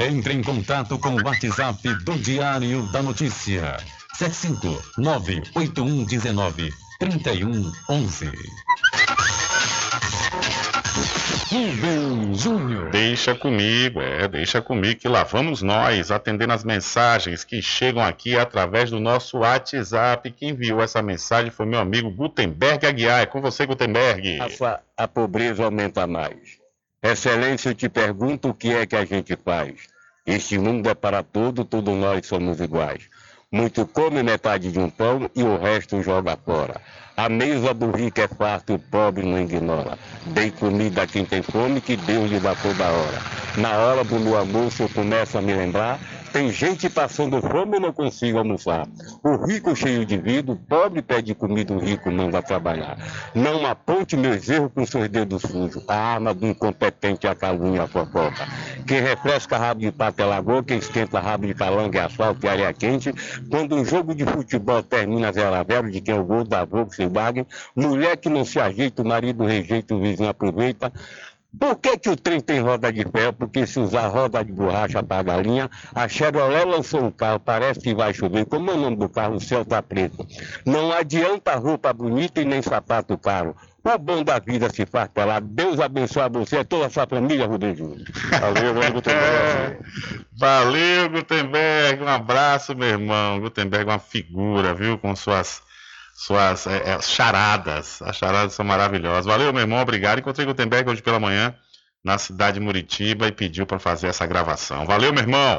Entre em contato com o WhatsApp do Diário da Notícia. 759-8119-3111. Rubem Júnior. Deixa comigo, é, deixa comigo que lá vamos nós atendendo as mensagens que chegam aqui através do nosso WhatsApp. Quem enviou essa mensagem foi meu amigo Gutenberg Aguiar. É com você, Gutenberg. A, a pobreza aumenta mais. Excelência, eu te pergunto o que é que a gente faz. Este mundo é para todo, todos nós somos iguais. Muito come metade de um pão e o resto joga fora. A mesa do rico é farta o pobre não ignora. Dei comida a quem tem fome, que Deus lhe dá toda hora. Na hora do meu almoço eu começo a me lembrar tem gente passando fome e não consigo almoçar. O rico cheio de vida, o pobre pede comida, o rico não vai trabalhar. Não aponte meus erros com seus dedos sujos. A arma do incompetente é a calúnia a fofoca. Quem refresca rabo de pato é lagoa, quem esquenta rabo de calango é asfalto e areia quente. Quando um jogo de futebol termina 0 a 0 de quem é o gol da Volkswagen, mulher que não se ajeita, o marido rejeita, o vizinho aproveita. Por que, que o trem tem roda de ferro? Porque se usar roda de borracha para a galinha, a Chevrolet lançou um carro, parece que vai chover. Como é o nome do carro? O céu está preto. Não adianta roupa bonita e nem sapato caro. O bom da vida se faz pelado. Deus abençoe você e toda a sua família, Rubem Júnior. Valeu, valeu, Gutenberg. Valeu, Gutenberg. Um abraço, meu irmão. Gutenberg é uma figura, viu? Com suas suas é, é, charadas. As charadas são maravilhosas. Valeu, meu irmão, obrigado. Encontrei Gutenberg hoje pela manhã na cidade de Muritiba e pediu para fazer essa gravação. Valeu, meu irmão.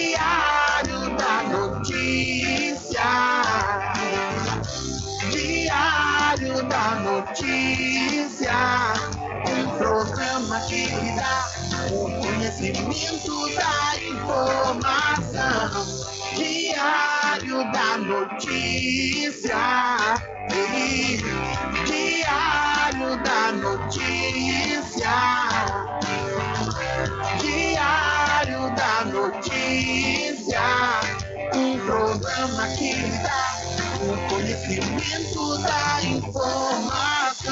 da notícia. Um programa que dá o conhecimento da informação. Diário da notícia. Ei, diário da notícia. Diário da notícia. Um programa que dá o conhecimento da informação.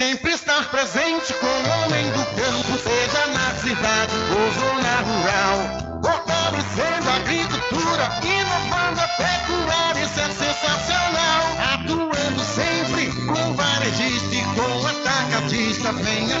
Sempre estar presente com o homem do campo, seja na cidade ou zona rural. Fortalecendo a agricultura, inovando a pecuária, isso é sensacional. Atuando sempre com varejista e com atacadista, venha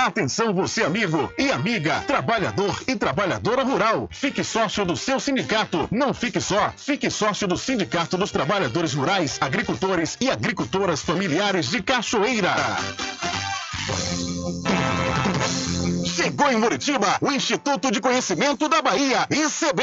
Atenção você amigo e amiga, trabalhador e trabalhadora rural. Fique sócio do seu sindicato. Não fique só, fique sócio do Sindicato dos Trabalhadores Rurais, Agricultores e Agricultoras Familiares de Cachoeira. Chegou em Muritiba o Instituto de Conhecimento da Bahia, ICB.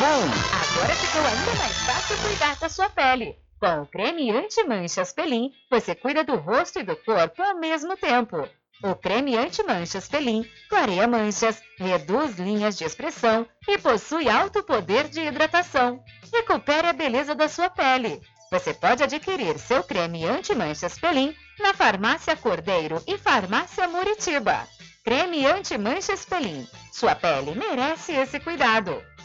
Agora ficou ainda mais fácil cuidar da sua pele. Com o creme anti-manchas Pelin, você cuida do rosto e do corpo ao mesmo tempo. O creme anti-manchas Pelin clareia manchas, reduz linhas de expressão e possui alto poder de hidratação. Recupere a beleza da sua pele. Você pode adquirir seu creme anti-manchas Pelin na Farmácia Cordeiro e Farmácia Muritiba. Creme anti-manchas Pelin. Sua pele merece esse cuidado.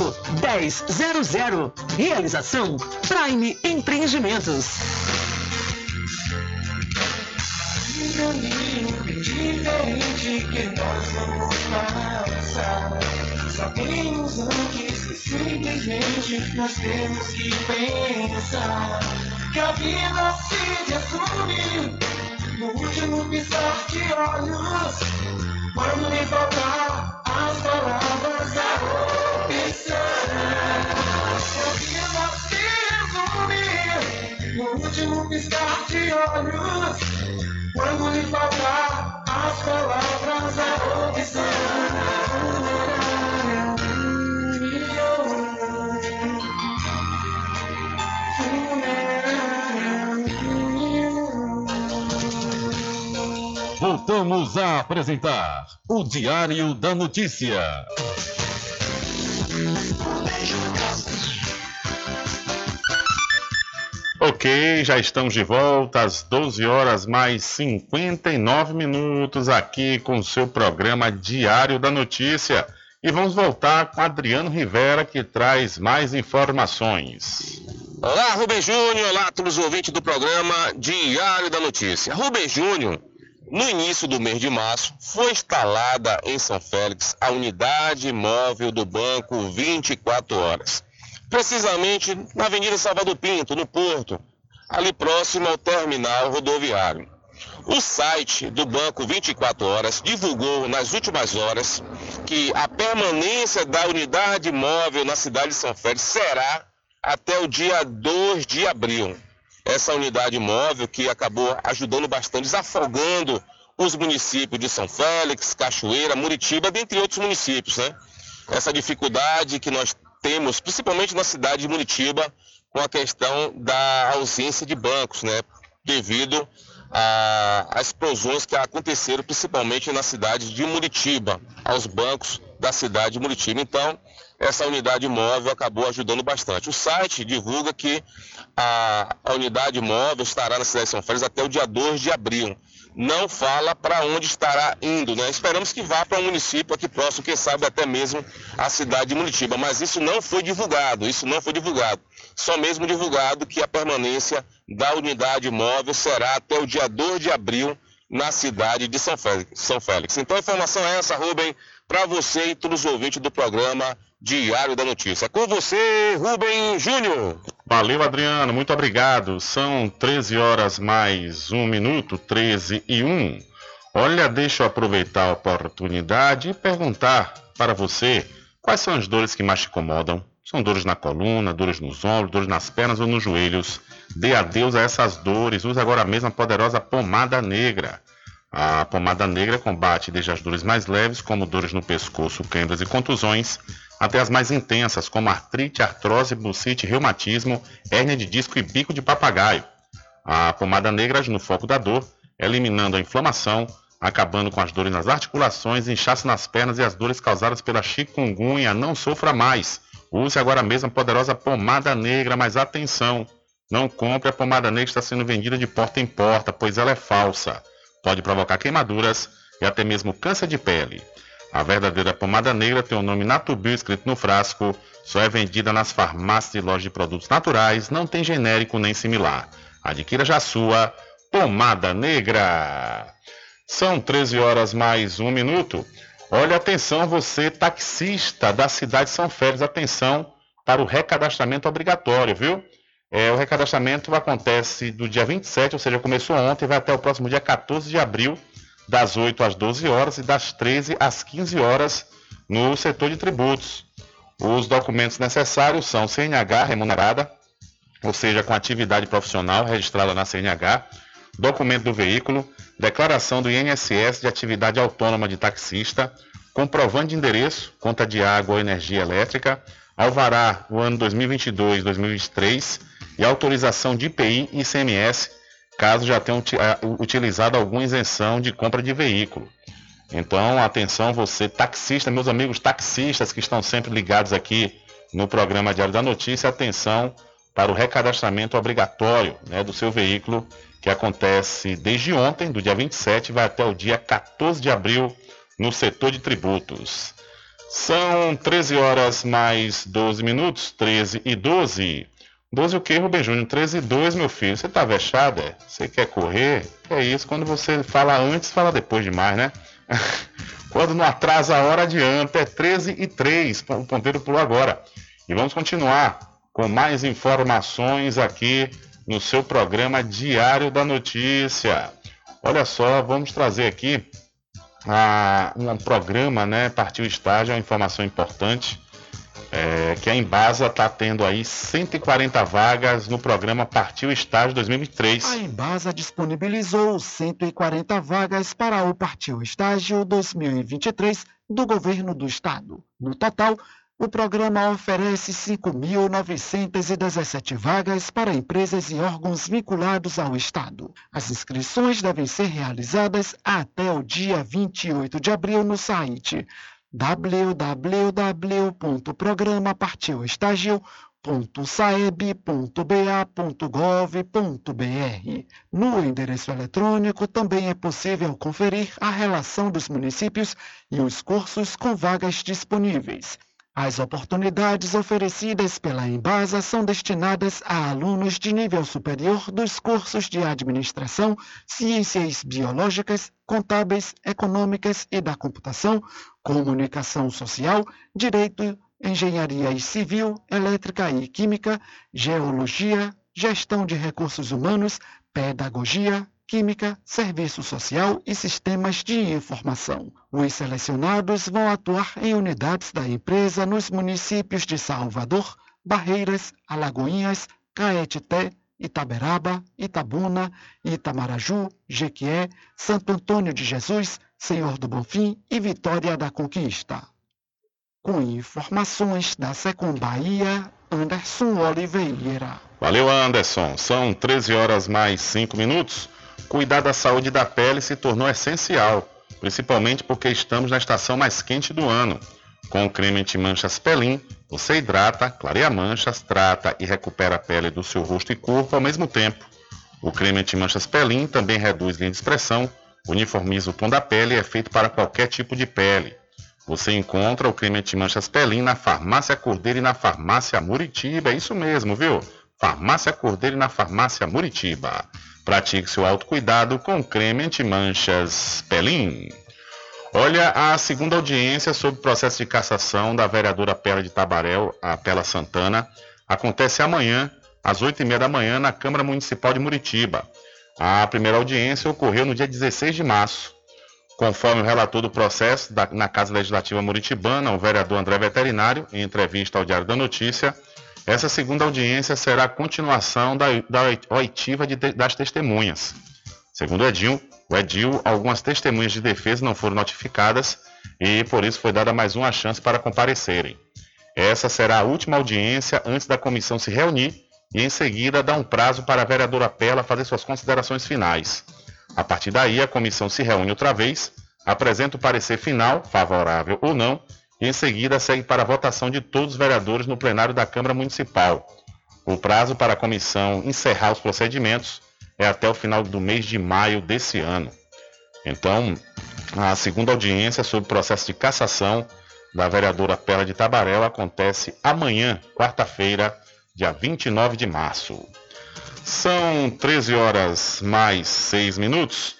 1000. Realização Prime Empreendimentos. Um caminho diferente que nós vamos traçar. Sabemos antes que simplesmente nós temos que pensar que a vida se resume no último piscar de olhos. Quando me faltar as palavras da no último piscar de olhos, quando lhe faltar as palavras, a opção. Voltamos a apresentar o Diário da Notícia. Ok, já estamos de volta às 12 horas mais 59 minutos aqui com o seu programa Diário da Notícia. E vamos voltar com Adriano Rivera que traz mais informações. Olá, Rubem Júnior. Olá todos os ouvintes do programa Diário da Notícia. Rubem Júnior, no início do mês de março, foi instalada em São Félix a unidade móvel do Banco 24 Horas precisamente na Avenida Salvador Pinto, no Porto, ali próximo ao terminal rodoviário. O site do Banco 24 Horas divulgou nas últimas horas que a permanência da unidade móvel na cidade de São Félix será até o dia 2 de abril. Essa unidade móvel que acabou ajudando bastante, desafogando os municípios de São Félix, Cachoeira, Muritiba, dentre outros municípios, né? Essa dificuldade que nós temos, principalmente na cidade de Muritiba, com a questão da ausência de bancos, né? Devido às explosões que aconteceram principalmente na cidade de Muritiba, aos bancos da cidade de Muritiba. Então, essa unidade móvel acabou ajudando bastante. O site divulga que a, a unidade móvel estará na cidade de São Félix até o dia 2 de abril não fala para onde estará indo, né? Esperamos que vá para um município aqui próximo, quem sabe até mesmo a cidade de Muritiba, mas isso não foi divulgado, isso não foi divulgado. Só mesmo divulgado que a permanência da unidade móvel será até o dia 2 de abril na cidade de São Félix. São Félix. Então a informação é essa, Rubem, para você e todos os ouvintes do programa Diário da Notícia. Com você, Rubem Júnior. Valeu, Adriano, muito obrigado. São 13 horas mais um minuto, 13 e 1. Olha, deixa eu aproveitar a oportunidade e perguntar para você quais são as dores que mais te incomodam. São dores na coluna, dores nos ombros, dores nas pernas ou nos joelhos. Dê adeus a essas dores. Use agora mesmo a poderosa pomada negra. A pomada negra combate desde as dores mais leves, como dores no pescoço, câimbras e contusões, até as mais intensas, como artrite, artrose, bucite, reumatismo, hérnia de disco e bico de papagaio. A pomada negra no foco da dor, eliminando a inflamação, acabando com as dores nas articulações, inchaço nas pernas e as dores causadas pela chikungunya. Não sofra mais. Use agora mesmo a poderosa pomada negra, mas atenção! Não compre a pomada negra que está sendo vendida de porta em porta, pois ela é falsa. Pode provocar queimaduras e até mesmo câncer de pele. A verdadeira pomada negra tem o nome Natubio escrito no frasco, só é vendida nas farmácias e lojas de produtos naturais, não tem genérico nem similar. Adquira já sua pomada negra. São 13 horas mais um minuto. Olha, atenção, você taxista da cidade de São Félix, atenção para o recadastramento obrigatório, viu? É, o recadastramento acontece do dia 27, ou seja, começou ontem, vai até o próximo dia 14 de abril das 8 às 12 horas e das 13 às 15 horas no setor de tributos. Os documentos necessários são CNH remunerada, ou seja, com atividade profissional registrada na CNH, documento do veículo, declaração do INSS de atividade autônoma de taxista, comprovante de endereço, conta de água ou energia elétrica, alvará o ano 2022-2023 e autorização de IPI e ICMS caso já tenham utilizado alguma isenção de compra de veículo. Então, atenção, você taxista, meus amigos taxistas que estão sempre ligados aqui no programa Diário da Notícia, atenção para o recadastramento obrigatório né, do seu veículo, que acontece desde ontem, do dia 27, vai até o dia 14 de abril, no setor de tributos. São 13 horas mais 12 minutos, 13 e 12. 12 o que, Rubem Júnior? 13 e 2, meu filho. Você tá vexado, é? Você quer correr? É isso, quando você fala antes, fala depois demais, né? [LAUGHS] quando não atrasa a hora, adianta. É 13 e 3, o ponteiro pulou agora. E vamos continuar com mais informações aqui no seu programa Diário da Notícia. Olha só, vamos trazer aqui a, um programa, né? Partiu Estágio, uma informação importante é, que a Embasa está tendo aí 140 vagas no programa Partiu Estágio 2023. A Embasa disponibilizou 140 vagas para o Partiu Estágio 2023 do governo do estado. No total, O programa oferece 5.917 vagas para empresas e órgãos vinculados ao Estado. As inscrições devem ser realizadas até o dia 28 de abril no site www.programapartioestágio.saeb.ba.gov.br. No endereço eletrônico também é possível conferir a relação dos municípios e os cursos com vagas disponíveis. As oportunidades oferecidas pela Embasa são destinadas a alunos de nível superior dos cursos de Administração, Ciências Biológicas, Contábeis, Econômicas e da Computação, Comunicação Social, Direito, Engenharia e Civil, Elétrica e Química, Geologia, Gestão de Recursos Humanos, Pedagogia, Química, Serviço Social e Sistemas de Informação. Os selecionados vão atuar em unidades da empresa nos municípios de Salvador, Barreiras, Alagoinhas, Caetité, Itaberaba, Itabuna, Itamaraju, Jequié, Santo Antônio de Jesus, Senhor do Bonfim e Vitória da Conquista. Com informações da Secom Bahia, Anderson Oliveira. Valeu, Anderson. São 13 horas mais 5 minutos. Cuidar da saúde da pele se tornou essencial, principalmente porque estamos na estação mais quente do ano. Com o creme anti-manchas Pelin, você hidrata, clareia manchas, trata e recupera a pele do seu rosto e corpo ao mesmo tempo. O creme anti-manchas Pelin também reduz linha de expressão, uniformiza o tom da pele e é feito para qualquer tipo de pele. Você encontra o creme anti-manchas Pelin na Farmácia Cordeiro e na Farmácia Muritiba, é isso mesmo, viu? Farmácia Cordeiro e na Farmácia Muritiba. Pratique seu autocuidado com creme anti-manchas Pelin. Olha, a segunda audiência sobre o processo de cassação da vereadora Pela de Tabaréu, a Pela Santana, acontece amanhã, às 8h30 da manhã, na Câmara Municipal de Muritiba. A primeira audiência ocorreu no dia 16 de março. Conforme o relator do processo da, na Casa Legislativa Muritibana, o vereador André Veterinário, em entrevista ao Diário da Notícia, essa segunda audiência será a continuação da, da oitiva de, das testemunhas. Segundo Edil, o Edil, algumas testemunhas de defesa não foram notificadas e por isso foi dada mais uma chance para comparecerem. Essa será a última audiência antes da comissão se reunir e em seguida dar um prazo para a vereadora Pela fazer suas considerações finais. A partir daí, a comissão se reúne outra vez, apresenta o parecer final, favorável ou não, e em seguida segue para a votação de todos os vereadores no plenário da Câmara Municipal. O prazo para a comissão encerrar os procedimentos é até o final do mês de maio desse ano. Então, a segunda audiência sobre o processo de cassação da vereadora Pela de Tabarel acontece amanhã, quarta-feira, dia 29 de março. São 13 horas mais 6 minutos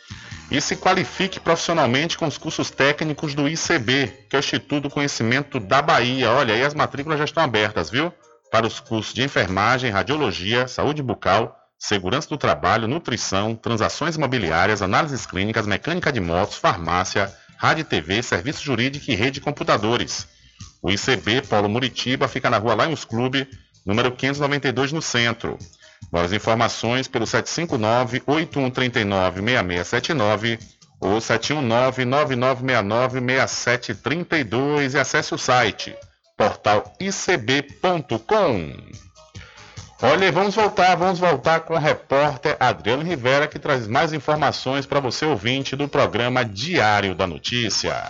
e se qualifique profissionalmente com os cursos técnicos do ICB, que é o Instituto do Conhecimento da Bahia. Olha, aí as matrículas já estão abertas, viu? Para os cursos de enfermagem, radiologia, saúde bucal, segurança do trabalho, nutrição, transações imobiliárias, análises clínicas, mecânica de motos, farmácia, rádio e TV, serviço jurídico e rede de computadores. O ICB Polo Muritiba fica na rua Lions Clube, número 592 no centro. Mais informações pelo 759-8139-6679 ou 719-9969-6732 e acesse o site portalicb.com. Olha, vamos voltar, vamos voltar com o repórter Adriano Rivera que traz mais informações para você ouvinte do programa Diário da Notícia.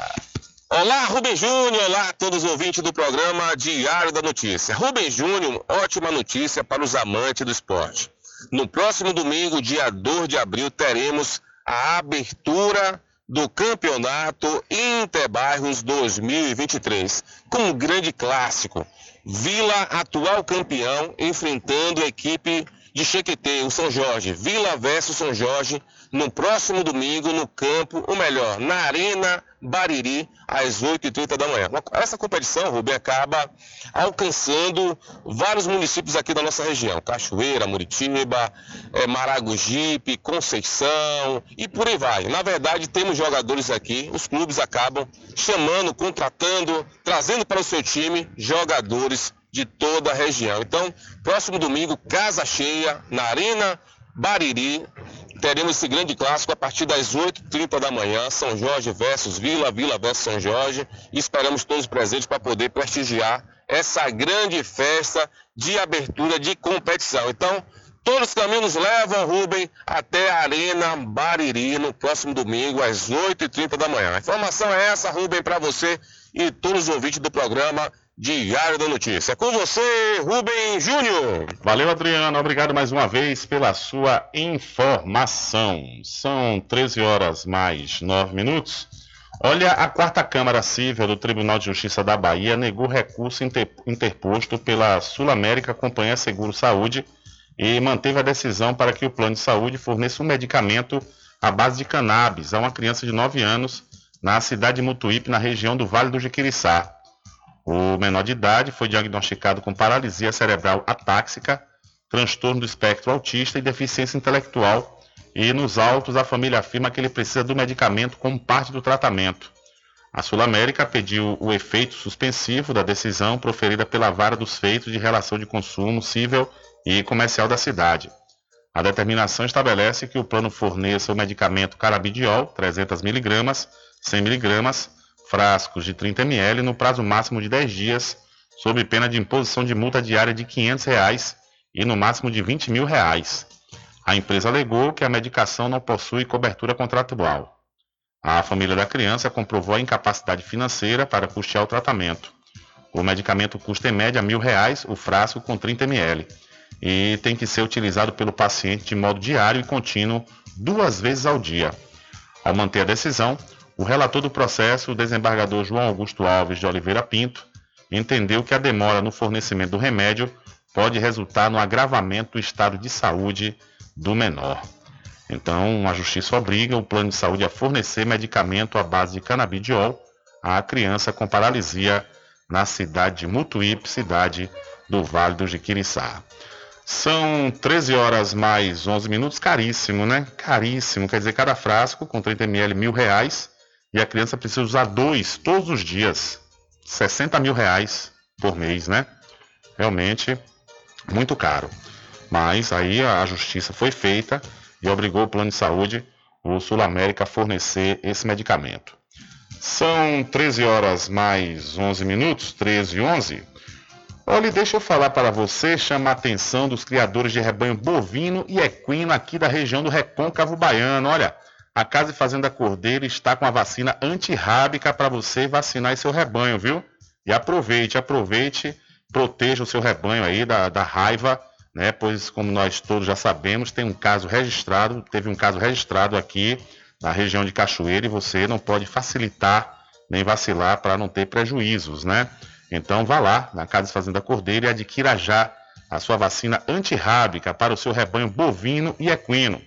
Olá, Rubem Júnior. Olá a todos os ouvintes do programa Diário da Notícia. Rubem Júnior, ótima notícia para os amantes do esporte. No próximo domingo, dia 2 de abril, teremos a abertura do Campeonato Interbairros 2023, com um grande clássico. Vila, atual campeão, enfrentando a equipe de Chequetê, o São Jorge. Vila versus São Jorge, no próximo domingo, no campo, ou melhor, na Arena Bariri, às 8h30 da manhã. Essa competição, Rubem, acaba alcançando vários municípios aqui da nossa região. Cachoeira, Muritiba, é, Maragogipe, Conceição e por aí vai. Na verdade, temos jogadores aqui, os clubes acabam chamando, contratando, trazendo para o seu time jogadores de toda a região. Então, próximo domingo, casa cheia, na Arena Bariri, teremos esse grande clássico a partir das 8h30 da manhã, São Jorge versus Vila, Vila versus São Jorge, e esperamos todos presentes para poder prestigiar essa grande festa de abertura de competição. Então, todos os caminhos levam Rubem até a Arena Bariri no próximo domingo, às 8h30 da manhã. A informação é essa, Rubem, para você e todos os ouvintes do programa Diário da Notícia. Com você, Rubem Júnior. Valeu, Adriano. Obrigado mais uma vez pela sua informação. São 13 horas mais 9 minutos. Olha, a quarta Câmara Civil do Tribunal de Justiça da Bahia negou recurso inter, interposto pela Sul América Companhia Seguro Saúde e manteve a decisão para que o plano de saúde forneça um medicamento à base de cannabis a uma criança de 9 anos na cidade de Mutuípe, na região do Vale do Jiquiriçá. O menor de idade foi diagnosticado com paralisia cerebral atáxica, transtorno do espectro autista e deficiência intelectual. E nos autos, a família afirma que ele precisa do medicamento como parte do tratamento. A Sul América pediu o efeito suspensivo da decisão proferida pela Vara dos Feitos de Relação de Consumo Cível e Comercial da cidade. A determinação estabelece que o plano forneça o medicamento carabidiol, 300 mg, 100 mg, frascos de 30 ml no prazo máximo de 10 dias, sob pena de imposição de multa diária de 500 reais e no máximo de 20 mil reais. A empresa alegou que a medicação não possui cobertura contratual. A família da criança comprovou a incapacidade financeira para custear o tratamento. O medicamento custa em média R$ mil reais o frasco com 30 ml e tem que ser utilizado pelo paciente de modo diário e contínuo duas vezes ao dia. Ao manter a decisão, o relator do processo, o desembargador João Augusto Alves de Oliveira Pinto, entendeu que a demora no fornecimento do remédio pode resultar no agravamento do estado de saúde do menor. Então, a justiça obriga o plano de saúde a fornecer medicamento à base de canabidiol à criança com paralisia na cidade de Mutuípe, cidade do Vale do Jiquiriçá. São 13 horas mais 11 minutos, caríssimo, né? Caríssimo, quer dizer, cada frasco com 30 ml, mil reais e a criança precisa usar dois todos os dias. 60 mil reais por mês, né? Realmente muito caro. Mas aí a justiça foi feita e obrigou o plano de saúde, o Sul América, a fornecer esse medicamento. São 13 horas mais 11 minutos, 13 e 11. Olha, deixa eu falar para você, chamar a atenção dos criadores de rebanho bovino e equino aqui da região do Recôncavo Baiano. Olha, a Casa e Fazenda Cordeiro está com a vacina antirrábica para você vacinar seu rebanho, viu? E aproveite, aproveite, proteja o seu rebanho aí da, da raiva, né? Pois, como nós todos já sabemos, tem um caso registrado, teve um caso registrado aqui na região de Cachoeira e você não pode facilitar nem vacilar para não ter prejuízos, né? Então vá lá na Casa e Fazenda Cordeiro e adquira já a sua vacina antirrábica para o seu rebanho bovino e equino.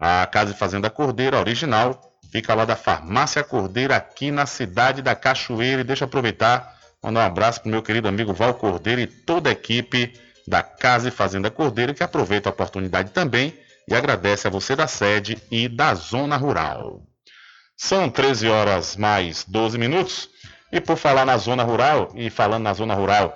A Casa e Fazenda Cordeira original fica lá da Farmácia Cordeira, aqui na cidade da Cachoeira. E deixa eu aproveitar, mandar um abraço para o meu querido amigo Val Cordeiro e toda a equipe da Casa e Fazenda Cordeira, que aproveita a oportunidade também e agradece a você da sede e da zona rural. São 13 horas mais 12 minutos. E por falar na zona rural, e falando na zona rural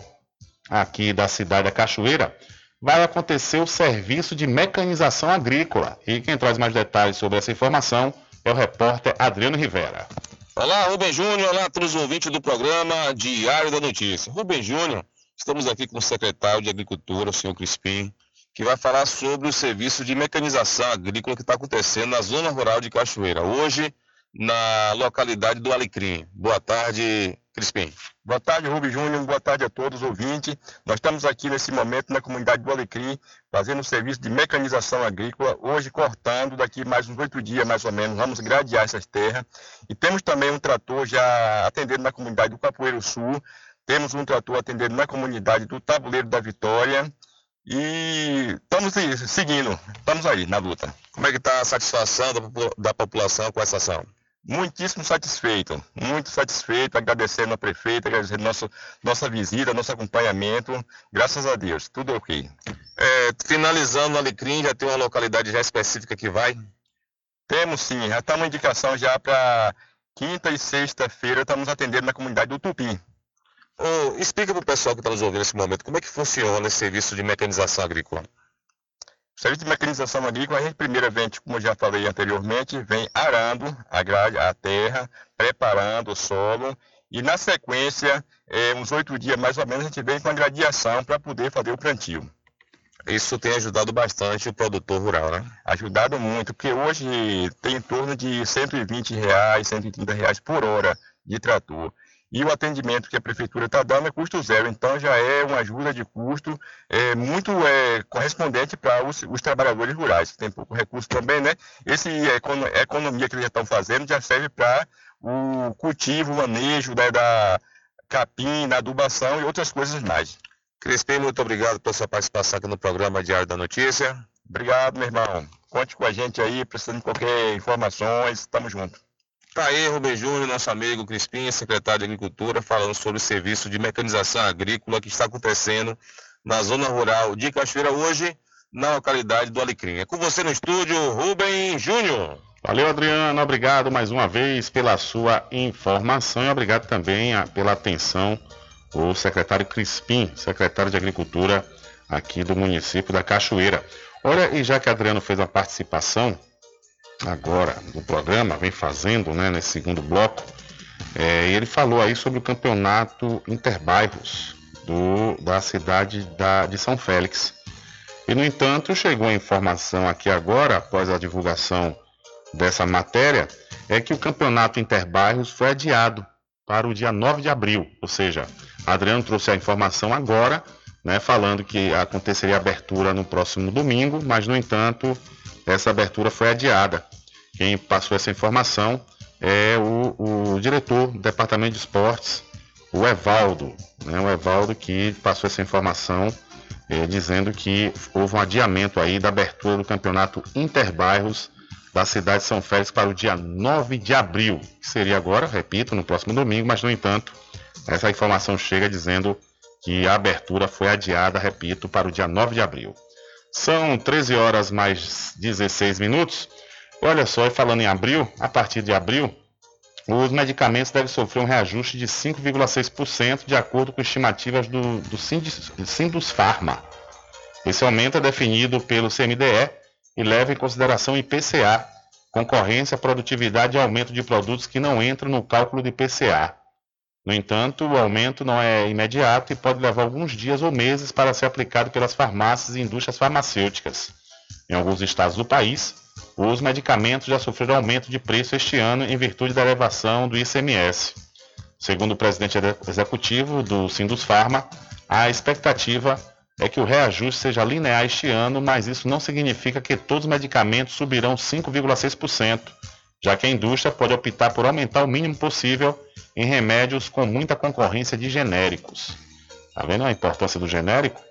aqui da cidade da Cachoeira, vai acontecer o serviço de mecanização agrícola. E quem traz mais detalhes sobre essa informação é o repórter Adriano Rivera. Olá, Rubem Júnior, olá todos os ouvintes do programa Diário da Notícia. Rubem Júnior, estamos aqui com o secretário de Agricultura, o senhor Crispim, que vai falar sobre o serviço de mecanização agrícola que está acontecendo na zona rural de Cachoeira, hoje na localidade do Alecrim. Boa tarde, Crispim. Boa tarde, Rubem Júnior. Boa tarde a todos os ouvintes. Nós estamos aqui nesse momento na comunidade do Alecrim, fazendo um serviço de mecanização agrícola, hoje cortando, daqui mais uns oito dias mais ou menos, vamos gradear essas terras. E temos também um trator já atendendo na comunidade do Capoeiro Sul, temos um trator atendendo na comunidade do Tabuleiro da Vitória, e estamos seguindo, estamos aí na luta. Como é que está a satisfação da população com essa ação? Muitíssimo satisfeito, muito satisfeito, agradecendo a prefeita, agradecendo nosso, nossa visita, nosso acompanhamento, graças a Deus, tudo ok. É, finalizando o Alecrim, já tem uma localidade já específica que vai? Temos sim, já está uma indicação já para quinta e sexta-feira, estamos atendendo na comunidade do Tupim. Oh, explica para o pessoal que está nos ouvindo nesse momento, como é que funciona esse serviço de mecanização agrícola? O serviço de mecanização agrícola, a gente primeiramente, como eu já falei anteriormente, vem arando a, grade, a terra, preparando o solo e na sequência, é, uns oito dias mais ou menos, a gente vem com a gradiação para poder fazer o plantio. Isso tem ajudado bastante o produtor rural, né? Ajudado muito, porque hoje tem em torno de 120 reais, 130 reais por hora de trator. E o atendimento que a prefeitura está dando é custo zero, então já é uma ajuda de custo é, muito é, correspondente para os, os, trabalhadores rurais, que tem pouco recurso também, né? Esse economia que eles já estão fazendo já serve para o cultivo, o manejo né, da capim, da adubação e outras coisas mais. Crispim, muito obrigado pela sua participação aqui no programa Diário da Notícia. Obrigado, meu irmão. Conte com a gente aí, precisando de qualquer informações, estamos juntos. Tá aí, Rubem Júnior, nosso amigo Crispim, secretário de Agricultura, falando sobre o serviço de mecanização agrícola que está acontecendo na zona rural de Cachoeira hoje, na localidade do Alecrim. É com você no estúdio, Rubem Júnior. Valeu, Adriano. Obrigado mais uma vez pela sua informação e obrigado também pela atenção o secretário Crispim, secretário de Agricultura aqui do município da Cachoeira. Olha, e já que Adriano fez a participação agora no programa, vem fazendo, né, nesse segundo bloco, é, ele falou aí sobre o campeonato interbairros do, da cidade da, de São Félix. E, no entanto, chegou a informação aqui agora, após a divulgação dessa matéria, é que o campeonato interbairros foi adiado para o dia 9 de abril, ou seja, Adriano trouxe a informação agora, né, falando que aconteceria a abertura no próximo domingo, mas no entanto, essa abertura foi adiada. Quem passou essa informação é o, o diretor do Departamento de Esportes, o Evaldo, né, o Evaldo que passou essa informação é, dizendo que houve um adiamento aí da abertura do campeonato Interbairros da cidade de São Félix para o dia 9 de abril, que seria agora, repito, no próximo domingo, mas no entanto, essa informação chega dizendo que a abertura foi adiada, repito, para o dia 9 de abril. São 13 horas mais 16 minutos. Olha só, e falando em abril, a partir de abril, os medicamentos devem sofrer um reajuste de 5,6%, de acordo com estimativas do, do Sindus Pharma. Esse aumento é definido pelo CMDE e leva em consideração IPCA, concorrência, produtividade e aumento de produtos que não entram no cálculo de IPCA. No entanto, o aumento não é imediato e pode levar alguns dias ou meses para ser aplicado pelas farmácias e indústrias farmacêuticas. Em alguns estados do país, os medicamentos já sofreram aumento de preço este ano em virtude da elevação do ICMS. Segundo o presidente executivo do Sindus Pharma, a expectativa é que o reajuste seja linear este ano, mas isso não significa que todos os medicamentos subirão 5,6%, já que a indústria pode optar por aumentar o mínimo possível em remédios com muita concorrência de genéricos. Tá vendo a importância do genérico?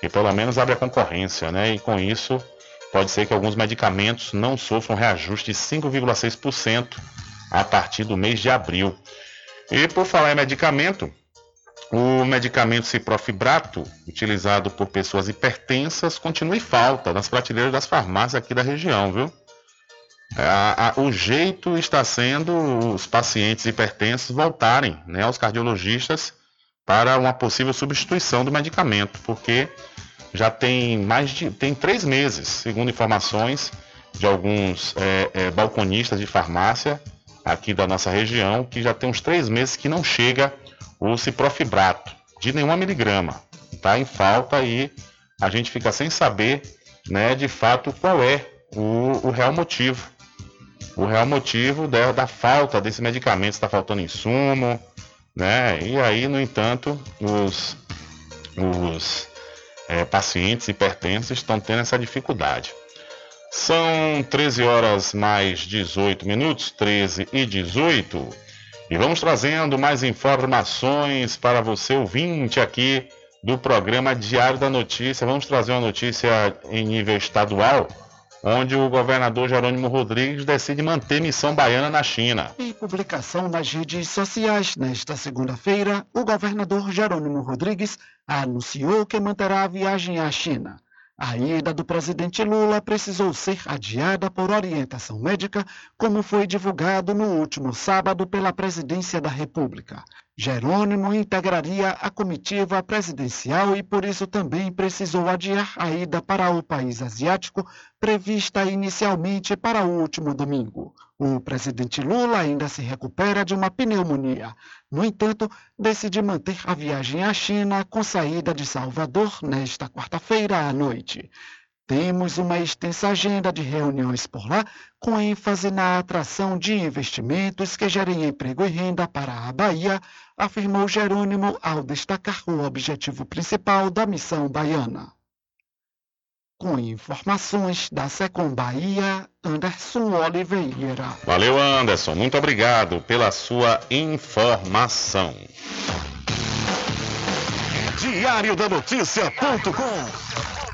Que pelo menos abre a concorrência, né? E com isso pode ser que alguns medicamentos não sofram reajuste de 5,6% a partir do mês de abril. E por falar em medicamento, o medicamento ciprofibrato, utilizado por pessoas hipertensas, continua em falta nas prateleiras das farmácias aqui da região, viu? A, a, o jeito está sendo os pacientes hipertensos voltarem né, aos cardiologistas para uma possível substituição do medicamento, porque já tem mais de tem três meses, segundo informações de alguns é, é, balconistas de farmácia aqui da nossa região, que já tem uns três meses que não chega o ciprofibrato de nenhuma miligrama, está em falta e a gente fica sem saber, né, de fato qual é o, o real motivo o real motivo da, da falta desse medicamento, está faltando insumo, né? E aí, no entanto, os, os é, pacientes hipertensos estão tendo essa dificuldade. São 13 horas mais 18 minutos, 13 e 18, e vamos trazendo mais informações para você ouvinte aqui do programa Diário da Notícia. Vamos trazer uma notícia em nível estadual onde o governador Jerônimo Rodrigues decide manter missão baiana na China. Em publicação nas redes sociais nesta segunda-feira, o governador Jerônimo Rodrigues anunciou que manterá a viagem à China. A ida do presidente Lula precisou ser adiada por orientação médica, como foi divulgado no último sábado pela Presidência da República. Jerônimo integraria a comitiva presidencial e por isso também precisou adiar a ida para o país asiático prevista inicialmente para o último domingo. O presidente Lula ainda se recupera de uma pneumonia. No entanto, decide manter a viagem à China com saída de Salvador nesta quarta-feira à noite. Temos uma extensa agenda de reuniões por lá, com ênfase na atração de investimentos que gerem emprego e renda para a Bahia, afirmou Jerônimo ao destacar o objetivo principal da missão baiana. Com informações da Secom Bahia, Anderson Oliveira. Valeu, Anderson. Muito obrigado pela sua informação. Diário da Notícia.com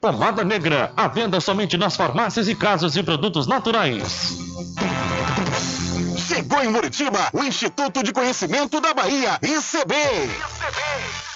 Pomada negra, [LAUGHS] à venda somente nas farmácias e casas de produtos naturais. Chegou em Muritiba o Instituto de Conhecimento da Bahia, ICB. ICB.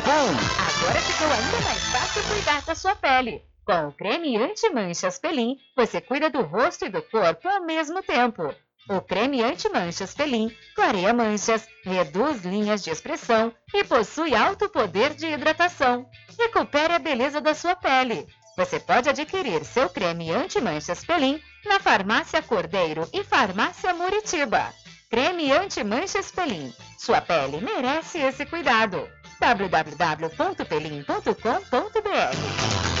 Agora ficou ainda mais fácil cuidar da sua pele. Com o creme anti-manchas Pelin, você cuida do rosto e do corpo ao mesmo tempo. O creme anti-manchas Pelin clareia manchas, reduz linhas de expressão e possui alto poder de hidratação. Recupere a beleza da sua pele. Você pode adquirir seu creme anti-manchas Pelin na Farmácia Cordeiro e Farmácia Muritiba. Creme anti-manchas Pelin. Sua pele merece esse cuidado www.pelim.com.br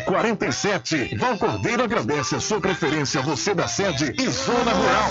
47. Val Cordeiro agradece a sua preferência, você da sede e Zona Rural.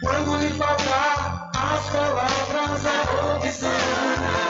Quando me faltar as palavras da opção.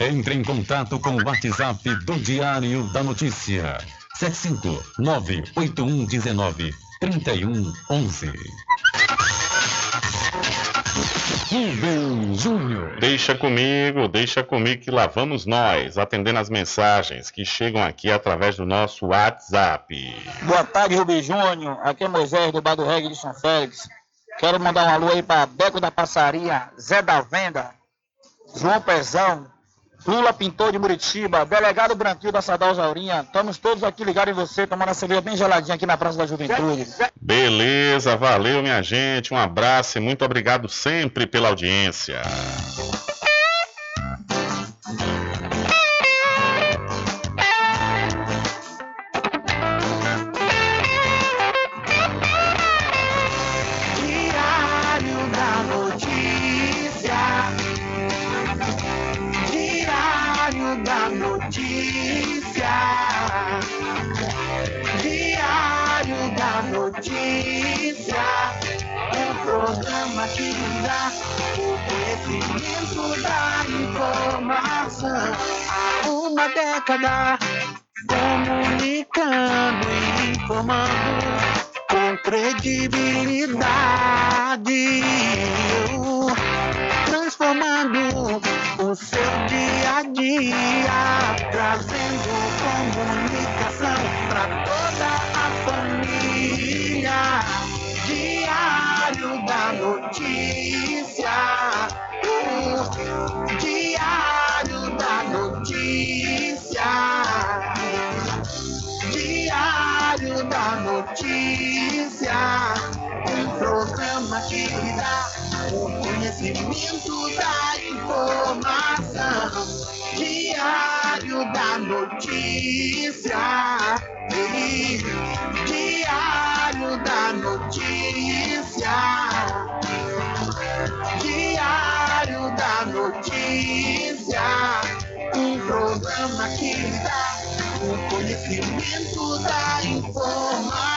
Entre em contato com o WhatsApp do Diário da Notícia. 759-8119-3111. Rubem Júnior. Deixa comigo, deixa comigo que lá vamos nós, atendendo as mensagens que chegam aqui através do nosso WhatsApp. Boa tarde, Rubem Júnior. Aqui é Moisés do Bar do Reggae de São Félix. Quero mandar um alô aí para Beco da Passaria, Zé da Venda, João Pezão, Lula Pintor de Muritiba, Delegado Branquinho da Sadal Jaurinha. Estamos todos aqui ligados em você, tomando a cerveja bem geladinha aqui na Praça da Juventude. Beleza, valeu minha gente, um abraço e muito obrigado sempre pela audiência. Da informação. Há uma década comunicando e informando com credibilidade, conhecimento da informação. Diário da Notícia, Diário da Notícia, Diário da Notícia, um programa que dá o conhecimento da informação.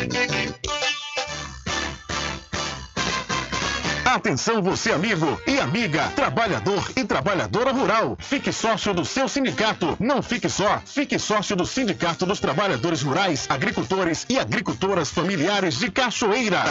Atenção você amigo e amiga, trabalhador e trabalhadora rural. Fique sócio do seu sindicato. Não fique só, fique sócio do Sindicato dos Trabalhadores Rurais, Agricultores e Agricultoras Familiares de Cachoeira.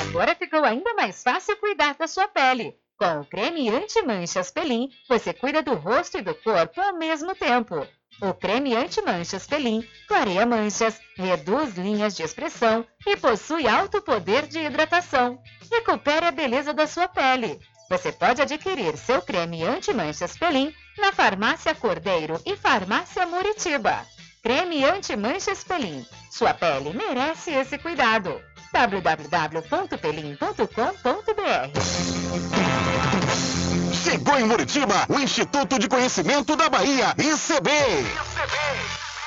Agora ficou ainda mais fácil cuidar da sua pele. Com o creme anti-manchas Pelin, você cuida do rosto e do corpo ao mesmo tempo. O creme anti-manchas Pelin clareia manchas, reduz linhas de expressão e possui alto poder de hidratação. Recupere a beleza da sua pele. Você pode adquirir seu creme anti-manchas Pelin na Farmácia Cordeiro e Farmácia Muritiba. Creme anti-manchas Pelin. Sua pele merece esse cuidado. www.pelin.com.br Chegou em Muritiba o Instituto de Conhecimento da Bahia, ICB.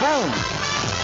Boom!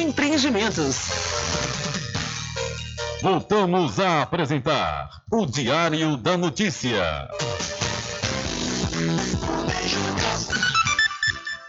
Empreendimentos. Voltamos a apresentar o Diário da Notícia.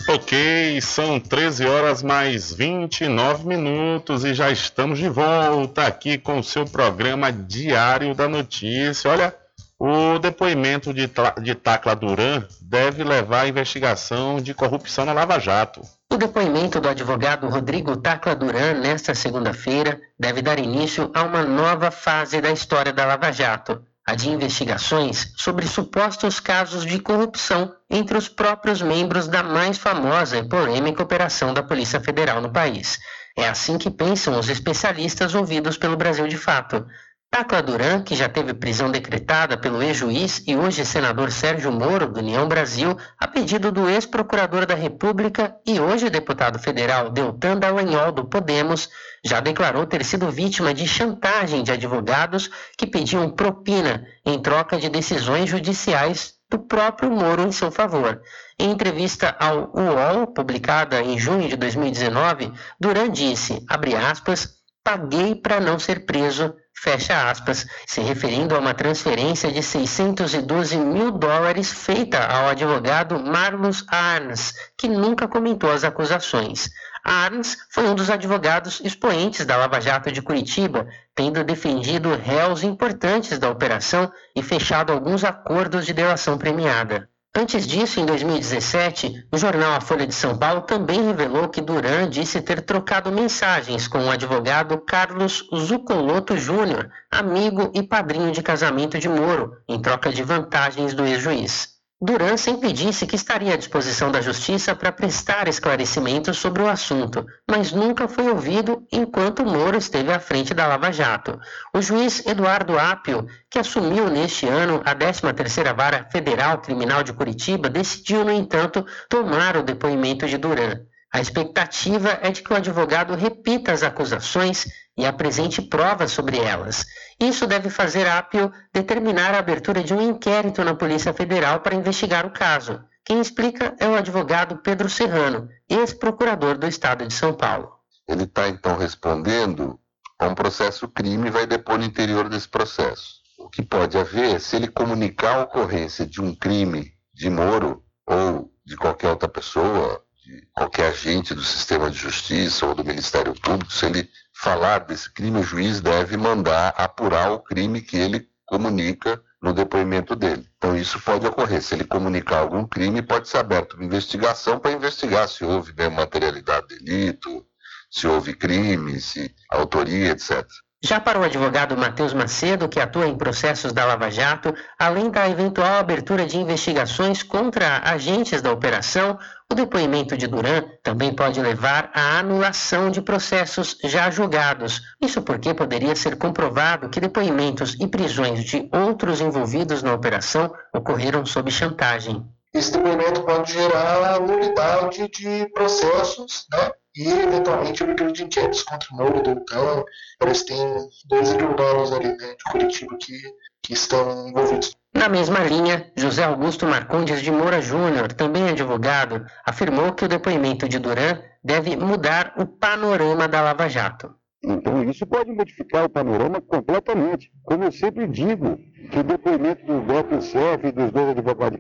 Ok, são 13 horas mais 29 minutos e já estamos de volta aqui com o seu programa Diário da Notícia. Olha, o depoimento de, de Tacla Duran deve levar à investigação de corrupção na Lava Jato. O depoimento do advogado Rodrigo Tacla Duran nesta segunda-feira deve dar início a uma nova fase da história da Lava Jato, a de investigações sobre supostos casos de corrupção entre os próprios membros da mais famosa e polêmica operação da Polícia Federal no país. É assim que pensam os especialistas ouvidos pelo Brasil de Fato. Tacla Duran, que já teve prisão decretada pelo ex-juiz e hoje senador Sérgio Moro, do União Brasil, a pedido do ex-procurador da República e hoje deputado federal Deltan Dallagnol, do Podemos, já declarou ter sido vítima de chantagem de advogados que pediam propina em troca de decisões judiciais do próprio Moro em seu favor. Em entrevista ao UOL, publicada em junho de 2019, Duran disse, aspas, paguei para não ser preso, fecha aspas, se referindo a uma transferência de 612 mil dólares feita ao advogado Marlos Arns, que nunca comentou as acusações. Arns foi um dos advogados expoentes da Lava Jato de Curitiba, tendo defendido réus importantes da operação e fechado alguns acordos de delação premiada. Antes disso, em 2017, o jornal A Folha de São Paulo também revelou que Duran disse ter trocado mensagens com o advogado Carlos Zucoloto Júnior, amigo e padrinho de casamento de Moro, em troca de vantagens do ex-juiz. Duran sempre disse que estaria à disposição da Justiça para prestar esclarecimentos sobre o assunto, mas nunca foi ouvido enquanto Moro esteve à frente da Lava Jato. O juiz Eduardo Apio, que assumiu neste ano a 13ª Vara Federal Criminal de Curitiba, decidiu, no entanto, tomar o depoimento de Duran. A expectativa é de que o advogado repita as acusações e apresente provas sobre elas. Isso deve fazer Apio determinar a abertura de um inquérito na Polícia Federal para investigar o caso. Quem explica é o advogado Pedro Serrano, ex-procurador do Estado de São Paulo. Ele está então respondendo a um processo crime e vai depor no interior desse processo. O que pode haver, se ele comunicar a ocorrência de um crime de Moro ou de qualquer outra pessoa, qualquer agente do sistema de justiça ou do Ministério Público, se ele falar desse crime, o juiz deve mandar apurar o crime que ele comunica no depoimento dele. Então isso pode ocorrer. Se ele comunicar algum crime, pode ser aberto uma investigação para investigar se houve né, materialidade de delito, se houve crime, se autoria, etc. Já para o advogado Matheus Macedo, que atua em processos da Lava Jato, além da eventual abertura de investigações contra agentes da operação, o depoimento de Duran também pode levar à anulação de processos já julgados. Isso porque poderia ser comprovado que depoimentos e prisões de outros envolvidos na operação ocorreram sob chantagem. Esse depoimento pode gerar nulidade de processos, né? e eventualmente abertura de inquéritos contra o Moro, Doutan. Parece que tem dois advogados ali né, de Curitiba que, que estão envolvidos. Na mesma linha, José Augusto Marcondes de Moura Júnior, também advogado, afirmou que o depoimento de Duran deve mudar o panorama da Lava Jato. Então, isso pode modificar o panorama completamente. Como eu sempre digo, que o depoimento do Dr. Self e dos dois advogados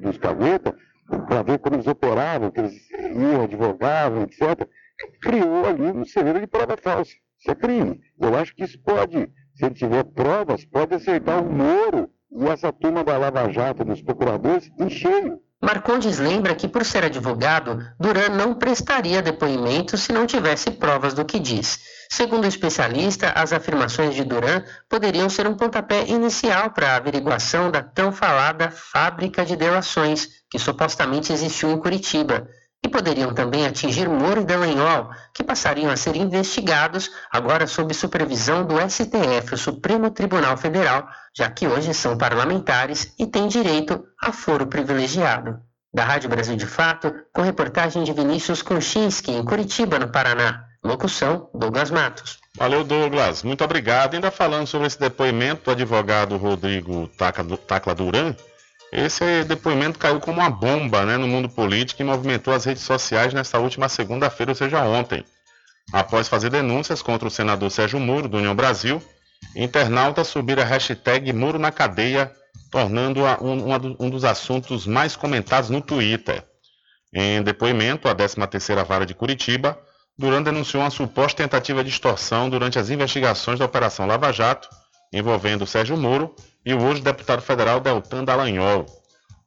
dos Caveta para ver como eles operavam, que eles iam, advogavam, etc., criou ali um cenário de prova falsa. Isso é crime. Eu acho que isso pode, se ele tiver provas, pode aceitar o Moro e essa turma da Lava Jato, dos procuradores, em cheio. Marcondes lembra que, por ser advogado, Duran não prestaria depoimento se não tivesse provas do que diz. Segundo o especialista, as afirmações de Duran poderiam ser um pontapé inicial para a averiguação da tão falada fábrica de delações, que supostamente existiu em Curitiba, e poderiam também atingir Moro e Dallagnol, que passariam a ser investigados agora sob supervisão do STF, o Supremo Tribunal Federal, já que hoje são parlamentares e têm direito a foro privilegiado. Da Rádio Brasil de Fato, com reportagem de Vinícius Konchinski, em Curitiba, no Paraná. Locução, Douglas Matos. Valeu, Douglas. Muito obrigado. Ainda falando sobre esse depoimento do advogado Rodrigo Tacla Duran, esse depoimento caiu como uma bomba né, no mundo político e movimentou as redes sociais nesta última segunda-feira, ou seja, ontem. Após fazer denúncias contra o senador Sérgio Moro, do União Brasil, internautas subiram a hashtag Muro na Cadeia, tornando-a um, um dos assuntos mais comentados no Twitter. Em depoimento, a 13ª Vara de Curitiba Duran denunciou uma suposta tentativa de extorsão durante as investigações da Operação Lava Jato, envolvendo Sérgio Moro e o hoje deputado federal Deltan Dallagnol.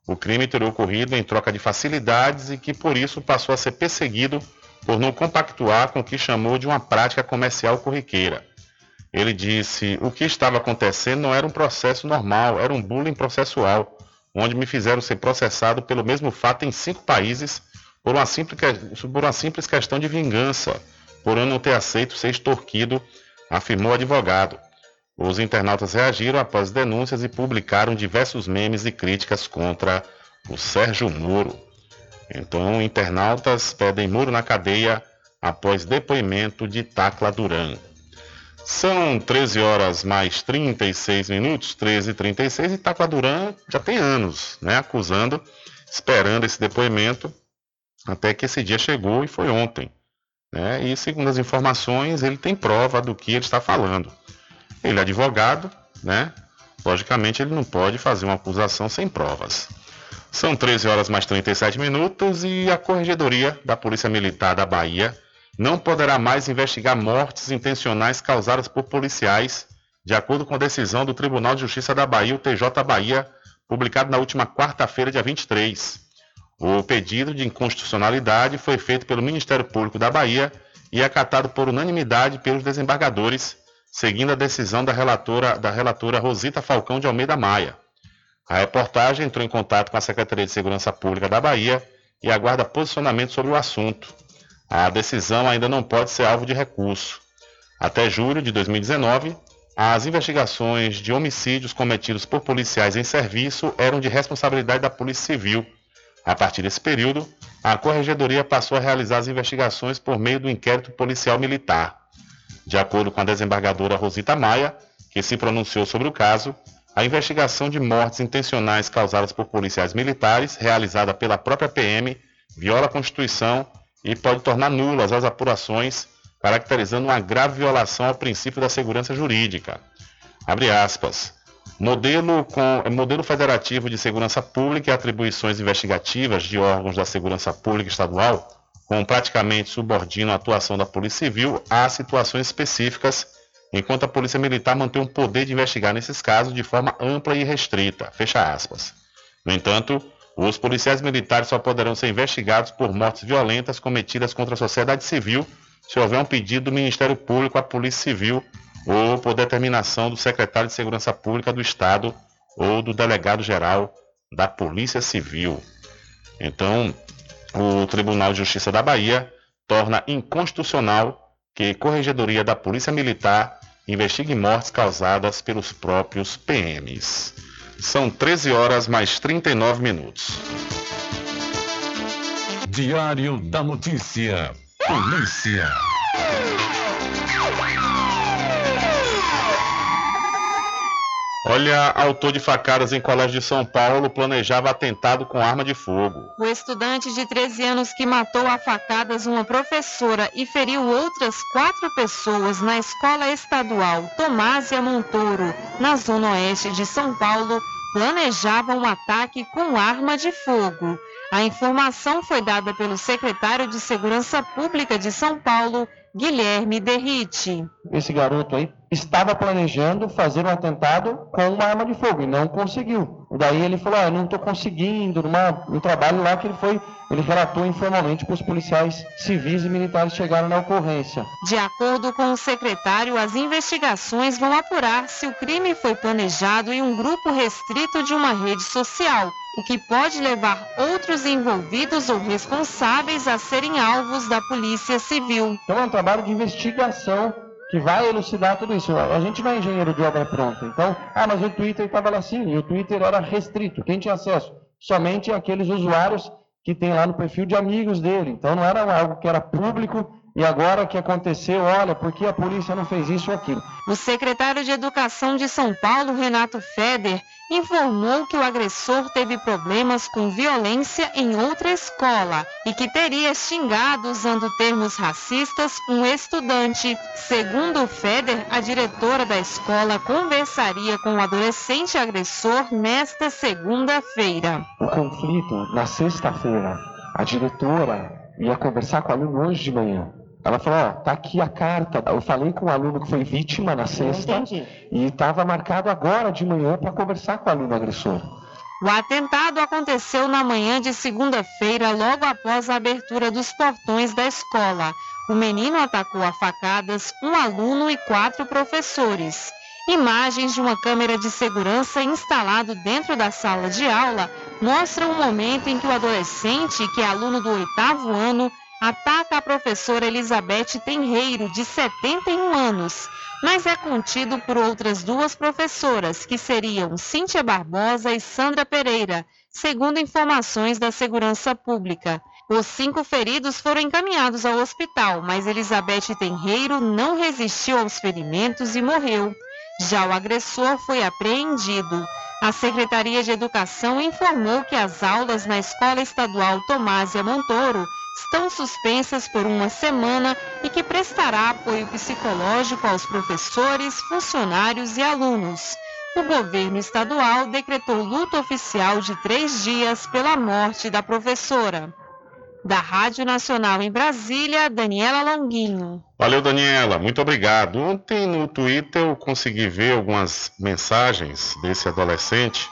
O crime teria ocorrido em troca de facilidades e que, por isso, passou a ser perseguido por não compactuar com o que chamou de uma prática comercial corriqueira. Ele disse: O que estava acontecendo não era um processo normal, era um bullying processual, onde me fizeram ser processado pelo mesmo fato em cinco países por uma simples, por uma simples questão de vingança, por eu não ter aceito ser extorquido, afirmou o advogado. Os internautas reagiram após denúncias e publicaram diversos memes e críticas contra o Sérgio Moro. Então, internautas pedem muro na cadeia após depoimento de Tacla Duran. São 13 horas mais 36 minutos, 13 e 36, e Tacla Duran já tem anos, né, acusando, esperando esse depoimento até que esse dia chegou e foi ontem. Né? E segundo as informações, ele tem prova do que ele está falando. Ele é advogado, né? Logicamente, ele não pode fazer uma acusação sem provas. São 13 horas mais 37 minutos e a Corregedoria da Polícia Militar da Bahia não poderá mais investigar mortes intencionais causadas por policiais, de acordo com a decisão do Tribunal de Justiça da Bahia, o TJ Bahia, publicado na última quarta-feira, dia 23. O pedido de inconstitucionalidade foi feito pelo Ministério Público da Bahia e acatado por unanimidade pelos desembargadores, seguindo a decisão da relatora, da relatora Rosita Falcão de Almeida Maia. A reportagem entrou em contato com a Secretaria de Segurança Pública da Bahia e aguarda posicionamento sobre o assunto. A decisão ainda não pode ser alvo de recurso. Até julho de 2019, as investigações de homicídios cometidos por policiais em serviço eram de responsabilidade da Polícia Civil a partir desse período, a Corregedoria passou a realizar as investigações por meio do inquérito policial militar. De acordo com a desembargadora Rosita Maia, que se pronunciou sobre o caso, a investigação de mortes intencionais causadas por policiais militares, realizada pela própria PM, viola a Constituição e pode tornar nulas as apurações, caracterizando uma grave violação ao princípio da segurança jurídica. Abre aspas. Modelo, com, modelo federativo de segurança pública e atribuições investigativas de órgãos da segurança pública estadual, com praticamente subordina a atuação da Polícia Civil a situações específicas, enquanto a Polícia Militar mantém o poder de investigar nesses casos de forma ampla e restrita. Fecha aspas. No entanto, os policiais militares só poderão ser investigados por mortes violentas cometidas contra a sociedade civil se houver um pedido do Ministério Público à Polícia Civil ou por determinação do secretário de Segurança Pública do Estado ou do delegado-geral da Polícia Civil. Então, o Tribunal de Justiça da Bahia torna inconstitucional que Corregedoria da Polícia Militar investigue mortes causadas pelos próprios PMs. São 13 horas mais 39 minutos. Diário da Notícia. Polícia. Olha, autor de facadas em colégio de São Paulo planejava atentado com arma de fogo. O estudante de 13 anos que matou a facadas uma professora e feriu outras quatro pessoas na escola estadual Tomásia Montoro, na zona oeste de São Paulo, planejava um ataque com arma de fogo. A informação foi dada pelo secretário de Segurança Pública de São Paulo, Guilherme Derrite. Esse garoto aí estava planejando fazer um atentado com uma arma de fogo e não conseguiu. Daí ele falou: ah, não estou conseguindo, numa, um trabalho lá que ele foi, ele relatou informalmente para os policiais civis e militares chegaram na ocorrência. De acordo com o secretário, as investigações vão apurar se o crime foi planejado em um grupo restrito de uma rede social, o que pode levar outros envolvidos ou responsáveis a serem alvos da Polícia Civil. Então é um trabalho de investigação que vai elucidar tudo isso. A gente não é engenheiro de obra pronta. Então, ah, mas o Twitter estava lá assim, e o Twitter era restrito. Quem tinha acesso? Somente aqueles usuários que tem lá no perfil de amigos dele. Então não era algo que era público e agora que aconteceu, olha, por que a polícia não fez isso ou aquilo? O secretário de Educação de São Paulo, Renato Feder, informou que o agressor teve problemas com violência em outra escola e que teria xingado usando termos racistas um estudante. Segundo o Feder, a diretora da escola conversaria com o adolescente agressor nesta segunda-feira. O conflito, na sexta-feira, a diretora ia conversar com o aluno hoje de manhã. Ela falou, ó, tá aqui a carta. Eu falei com o aluno que foi vítima na sexta e estava marcado agora de manhã para conversar com o aluno agressor. O atentado aconteceu na manhã de segunda-feira, logo após a abertura dos portões da escola. O menino atacou a facadas um aluno e quatro professores. Imagens de uma câmera de segurança instalado dentro da sala de aula mostram o momento em que o adolescente, que é aluno do oitavo ano, ataca a professora Elizabeth Tenreiro, de 71 anos, mas é contido por outras duas professoras, que seriam Cíntia Barbosa e Sandra Pereira, segundo informações da Segurança Pública. Os cinco feridos foram encaminhados ao hospital, mas Elizabeth Tenreiro não resistiu aos ferimentos e morreu. Já o agressor foi apreendido. A Secretaria de Educação informou que as aulas na Escola Estadual Tomásia Montoro estão suspensas por uma semana e que prestará apoio psicológico aos professores, funcionários e alunos. O governo estadual decretou luto oficial de três dias pela morte da professora. Da Rádio Nacional em Brasília, Daniela Longuinho. Valeu, Daniela, muito obrigado. Ontem no Twitter eu consegui ver algumas mensagens desse adolescente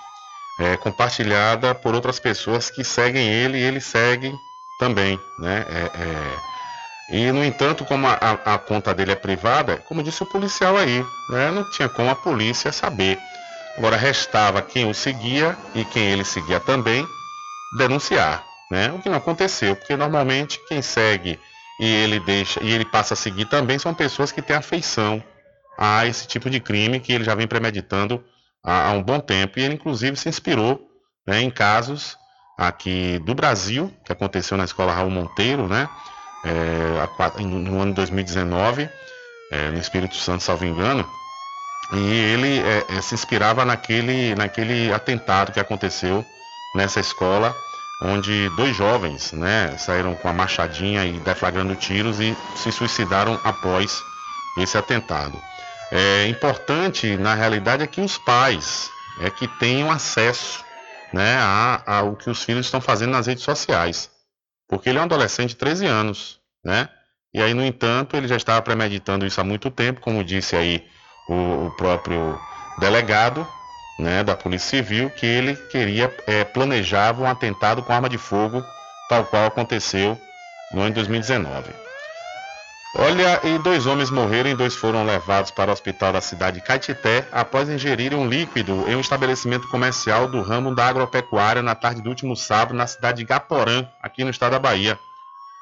é, compartilhada por outras pessoas que seguem ele e ele segue também, né? É, é... E, no entanto, como a, a, conta dele é privada, como disse o policial aí, né? não tinha como a polícia saber. Agora restava quem o seguia e quem ele seguia também denunciar, né? O que não aconteceu, porque normalmente quem segue e ele deixa e ele passa a seguir também são pessoas que têm afeição a esse tipo de crime que ele já vem premeditando há, há um bom tempo e ele inclusive se inspirou né, em casos aqui do Brasil, que aconteceu na escola Raul Monteiro, né? É, no ano de 2019, é, no Espírito Santo, salvo engano, e ele é, é, se inspirava naquele, naquele atentado que aconteceu nessa escola, onde dois jovens né, saíram com a machadinha e deflagrando tiros e se suicidaram após esse atentado. É importante, na realidade, é que os pais é que tenham acesso né, a, a, o que os filhos estão fazendo nas redes sociais. Porque ele é um adolescente de 13 anos, né? E aí, no entanto, ele já estava premeditando isso há muito tempo, como disse aí o, o próprio delegado né, da Polícia Civil, que ele queria, é, planejava um atentado com arma de fogo, tal qual aconteceu no ano de 2019. Olha, e dois homens morreram e dois foram levados para o hospital da cidade de Caetité após ingerirem um líquido em um estabelecimento comercial do ramo da agropecuária na tarde do último sábado na cidade de Gaporã, aqui no estado da Bahia.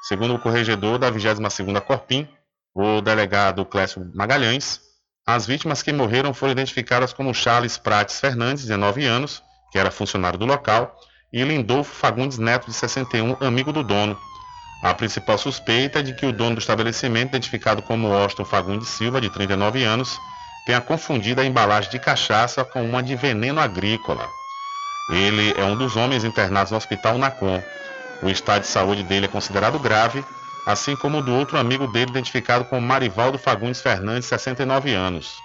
Segundo o corregedor da 22ª Corpim, o delegado Clécio Magalhães, as vítimas que morreram foram identificadas como Charles Prates Fernandes, 19 anos, que era funcionário do local, e Lindolfo Fagundes Neto, de 61, amigo do dono. A principal suspeita é de que o dono do estabelecimento, identificado como Austin Fagundes Silva, de 39 anos, tenha confundido a embalagem de cachaça com uma de veneno agrícola. Ele é um dos homens internados no hospital Nacon. O estado de saúde dele é considerado grave, assim como o do outro amigo dele, identificado como Marivaldo Fagundes Fernandes, 69 anos.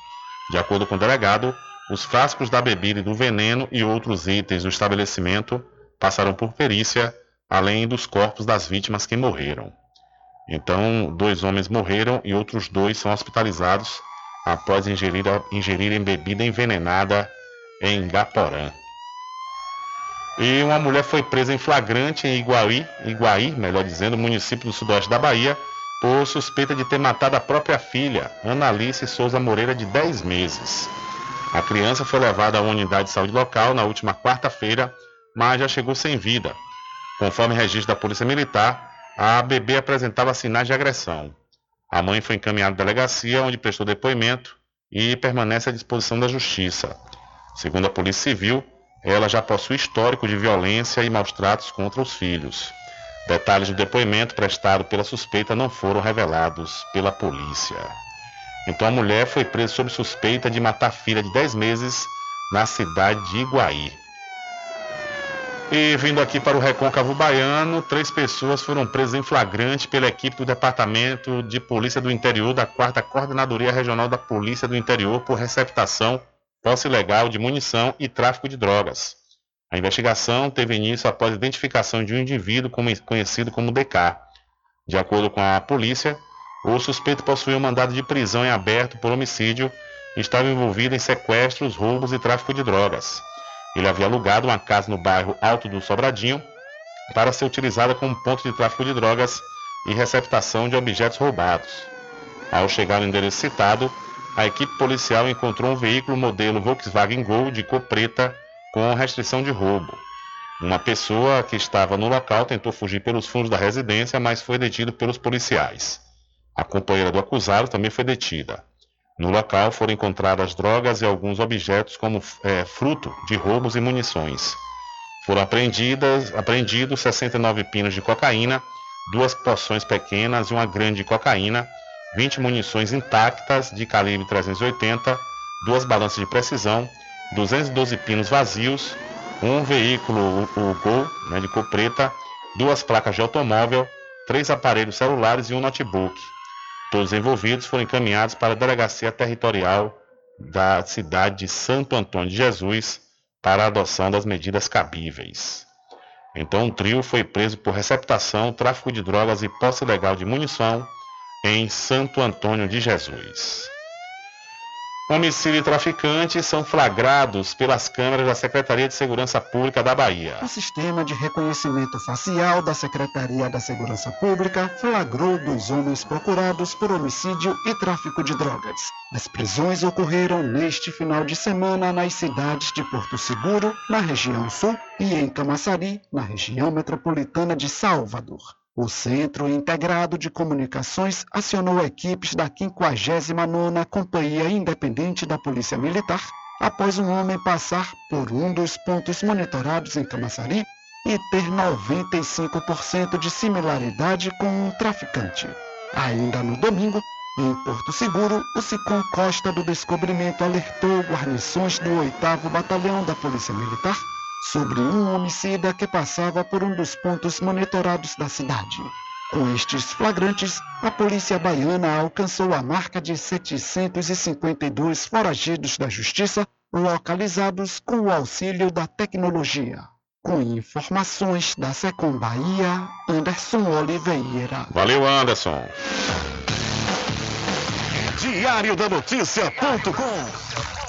De acordo com o delegado, os frascos da bebida e do veneno e outros itens do estabelecimento passaram por perícia além dos corpos das vítimas que morreram. Então, dois homens morreram e outros dois são hospitalizados após ingerir, ingerirem bebida envenenada em Gaporã. E uma mulher foi presa em flagrante em Iguaí, Iguaí, melhor dizendo, município do sudoeste da Bahia, por suspeita de ter matado a própria filha, Ana Alice Souza Moreira, de 10 meses. A criança foi levada a uma unidade de saúde local na última quarta-feira, mas já chegou sem vida. Conforme registro da Polícia Militar, a bebê apresentava sinais de agressão. A mãe foi encaminhada à delegacia, onde prestou depoimento e permanece à disposição da Justiça. Segundo a Polícia Civil, ela já possui histórico de violência e maus tratos contra os filhos. Detalhes do depoimento prestado pela suspeita não foram revelados pela polícia. Então a mulher foi presa sob suspeita de matar filha de 10 meses na cidade de Iguaí. E vindo aqui para o Recôncavo Baiano, três pessoas foram presas em flagrante pela equipe do Departamento de Polícia do Interior da 4 Coordenadoria Regional da Polícia do Interior por receptação, posse ilegal de munição e tráfico de drogas. A investigação teve início após a identificação de um indivíduo conhecido como DK. De acordo com a polícia, o suspeito possuía um mandado de prisão em aberto por homicídio e estava envolvido em sequestros, roubos e tráfico de drogas. Ele havia alugado uma casa no bairro Alto do Sobradinho para ser utilizada como ponto de tráfico de drogas e receptação de objetos roubados. Ao chegar no endereço citado, a equipe policial encontrou um veículo modelo Volkswagen Gol de cor preta com restrição de roubo. Uma pessoa que estava no local tentou fugir pelos fundos da residência, mas foi detido pelos policiais. A companheira do acusado também foi detida. No local foram encontradas drogas e alguns objetos como é, fruto de roubos e munições. Foram apreendidas, apreendidos 69 pinos de cocaína, duas porções pequenas e uma grande de cocaína, 20 munições intactas de calibre 380, duas balanças de precisão, 212 pinos vazios, um veículo, o, o Gol, né, de cor preta, duas placas de automóvel, três aparelhos celulares e um notebook. Todos envolvidos foram encaminhados para a Delegacia Territorial da cidade de Santo Antônio de Jesus para a adoção das medidas cabíveis. Então, o trio foi preso por receptação, tráfico de drogas e posse ilegal de munição em Santo Antônio de Jesus. Homicídio e traficantes são flagrados pelas câmeras da Secretaria de Segurança Pública da Bahia. O sistema de reconhecimento facial da Secretaria da Segurança Pública flagrou dois homens procurados por homicídio e tráfico de drogas. As prisões ocorreram neste final de semana nas cidades de Porto Seguro, na região sul, e em Camaçari, na região metropolitana de Salvador. O Centro Integrado de Comunicações acionou equipes da 59ª Companhia Independente da Polícia Militar após um homem passar por um dos pontos monitorados em Camaçari e ter 95% de similaridade com um traficante. Ainda no domingo, em Porto Seguro, o Sicom Costa do Descobrimento alertou guarnições do 8 Batalhão da Polícia Militar sobre um homicida que passava por um dos pontos monitorados da cidade. Com estes flagrantes, a polícia baiana alcançou a marca de 752 foragidos da justiça localizados com o auxílio da tecnologia. Com informações da Secom Bahia, Anderson Oliveira. Valeu, Anderson. Diário da Notícia.com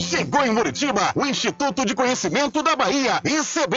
Chegou em Muritiba o Instituto de Conhecimento da Bahia, ICB.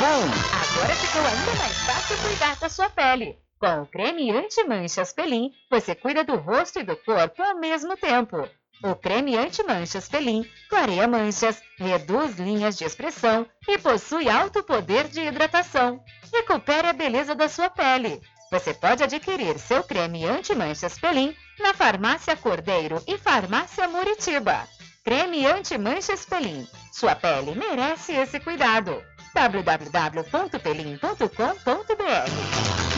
Agora ficou ainda mais fácil cuidar da sua pele. Com o creme anti-manchas Pelin, você cuida do rosto e do corpo ao mesmo tempo. O creme anti-manchas Pelin clareia manchas, reduz linhas de expressão e possui alto poder de hidratação. Recupere a beleza da sua pele. Você pode adquirir seu creme anti-manchas Pelin na Farmácia Cordeiro e Farmácia Muritiba. Creme anti-manchas Pelin. Sua pele merece esse cuidado www.pelim.com.br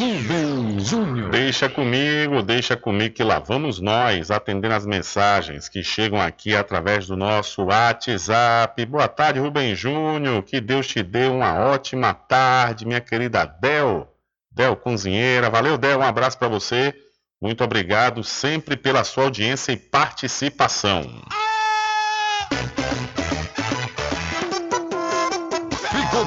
Rubem Júnior. Deixa comigo, deixa comigo que lá vamos nós atendendo as mensagens que chegam aqui através do nosso WhatsApp. Boa tarde, Rubem Júnior. Que Deus te dê uma ótima tarde, minha querida Del. Del Cozinheira. Valeu, Del. Um abraço para você. Muito obrigado sempre pela sua audiência e participação. Ficou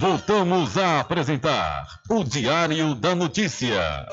Voltamos a apresentar o Diário da Notícia.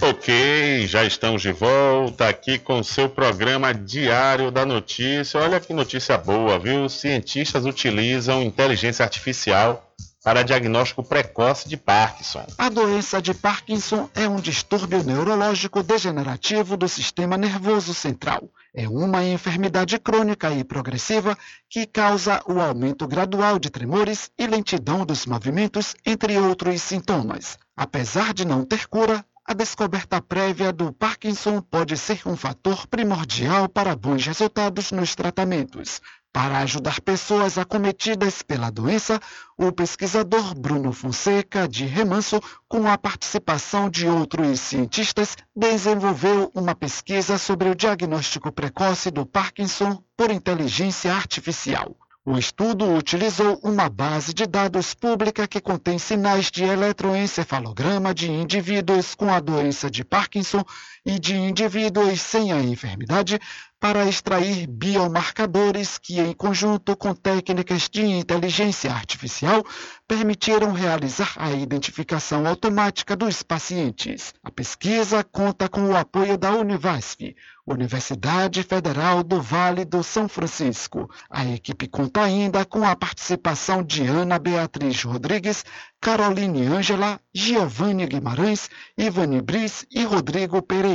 Ok, já estamos de volta aqui com seu programa Diário da Notícia. Olha que notícia boa, viu? Cientistas utilizam inteligência artificial para diagnóstico precoce de Parkinson. A doença de Parkinson é um distúrbio neurológico degenerativo do sistema nervoso central. É uma enfermidade crônica e progressiva que causa o aumento gradual de tremores e lentidão dos movimentos, entre outros sintomas. Apesar de não ter cura, a descoberta prévia do Parkinson pode ser um fator primordial para bons resultados nos tratamentos. Para ajudar pessoas acometidas pela doença, o pesquisador Bruno Fonseca, de Remanso, com a participação de outros cientistas, desenvolveu uma pesquisa sobre o diagnóstico precoce do Parkinson por inteligência artificial. O estudo utilizou uma base de dados pública que contém sinais de eletroencefalograma de indivíduos com a doença de Parkinson e de indivíduos sem a enfermidade para extrair biomarcadores que, em conjunto com técnicas de inteligência artificial, permitiram realizar a identificação automática dos pacientes. A pesquisa conta com o apoio da Univasf, Universidade Federal do Vale do São Francisco. A equipe conta ainda com a participação de Ana Beatriz Rodrigues, Caroline Ângela, Giovanni Guimarães, Ivani Bris e Rodrigo Pereira.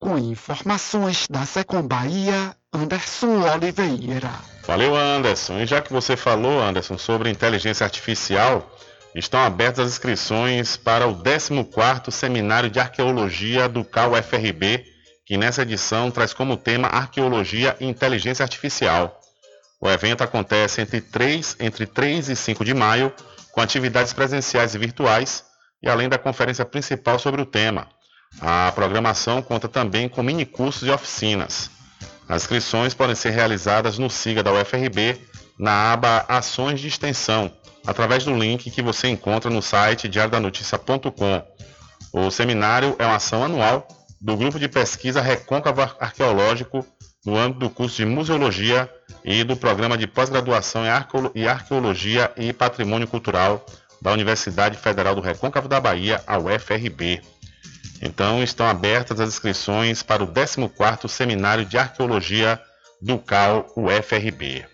Com informações da Secom Bahia, Anderson Oliveira. Valeu, Anderson. E já que você falou, Anderson, sobre inteligência artificial, estão abertas as inscrições para o 14º Seminário de Arqueologia do CAU-FRB, que nessa edição traz como tema Arqueologia e Inteligência Artificial. O evento acontece entre 3, entre 3 e 5 de maio, com atividades presenciais e virtuais, e além da conferência principal sobre o tema. A programação conta também com mini cursos e oficinas. As inscrições podem ser realizadas no SIGA da UFRB, na aba Ações de Extensão, através do link que você encontra no site diariodanoticia.com. O seminário é uma ação anual do Grupo de Pesquisa Recôncavo Arqueológico no âmbito do curso de Museologia e do Programa de Pós-Graduação em Arqueologia e Patrimônio Cultural da Universidade Federal do Recôncavo da Bahia, a UFRB. Então estão abertas as inscrições para o 14º Seminário de Arqueologia do CAL UFRB.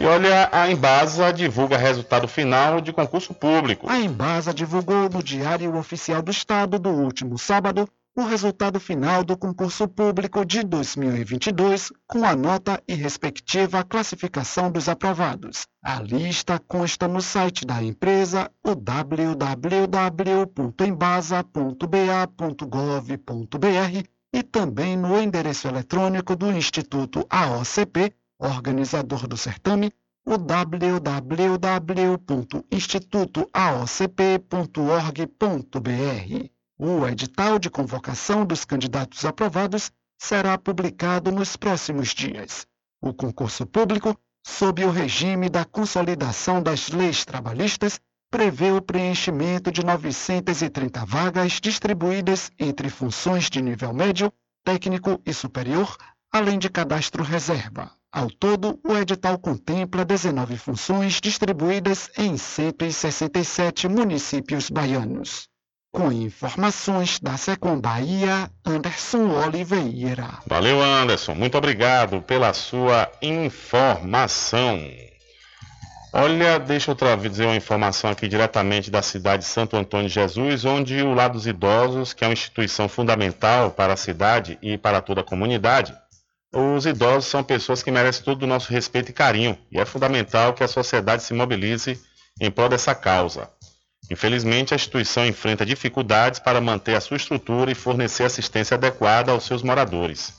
E olha, a Embasa divulga resultado final de concurso público. A Embasa divulgou no Diário Oficial do Estado do último sábado o resultado final do concurso público de 2022, com a nota e respectiva classificação dos aprovados. A lista consta no site da empresa, o www.embasa.ba.gov.br e também no endereço eletrônico do Instituto AOCP, organizador do certame, o www.institutoaocp.org.br. O edital de convocação dos candidatos aprovados será publicado nos próximos dias. O concurso público, sob o regime da consolidação das leis trabalhistas, prevê o preenchimento de 930 vagas distribuídas entre funções de nível médio, técnico e superior, além de cadastro reserva. Ao todo, o edital contempla 19 funções distribuídas em 167 municípios baianos. Com informações da Secom Anderson Oliveira. Valeu, Anderson. Muito obrigado pela sua informação. Olha, deixa eu trazer uma informação aqui diretamente da cidade de Santo Antônio de Jesus, onde o Lar dos Idosos, que é uma instituição fundamental para a cidade e para toda a comunidade, os idosos são pessoas que merecem todo o nosso respeito e carinho, e é fundamental que a sociedade se mobilize em prol dessa causa. Infelizmente, a instituição enfrenta dificuldades para manter a sua estrutura e fornecer assistência adequada aos seus moradores.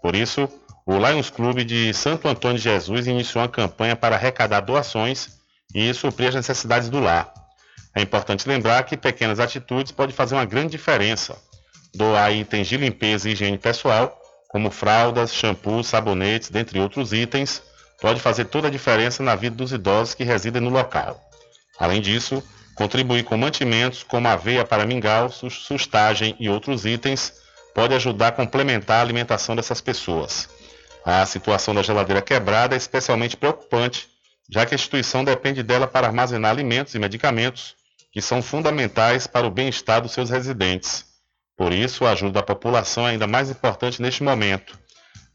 Por isso, o Lions Clube de Santo Antônio de Jesus iniciou uma campanha para arrecadar doações e suprir as necessidades do lar. É importante lembrar que pequenas atitudes podem fazer uma grande diferença. Doar itens de limpeza e higiene pessoal, como fraldas, shampoos, sabonetes, dentre outros itens, pode fazer toda a diferença na vida dos idosos que residem no local. Além disso, contribuir com mantimentos como aveia para mingau, sustagem e outros itens pode ajudar a complementar a alimentação dessas pessoas. A situação da geladeira quebrada é especialmente preocupante, já que a instituição depende dela para armazenar alimentos e medicamentos que são fundamentais para o bem-estar dos seus residentes. Por isso, a ajuda da população é ainda mais importante neste momento.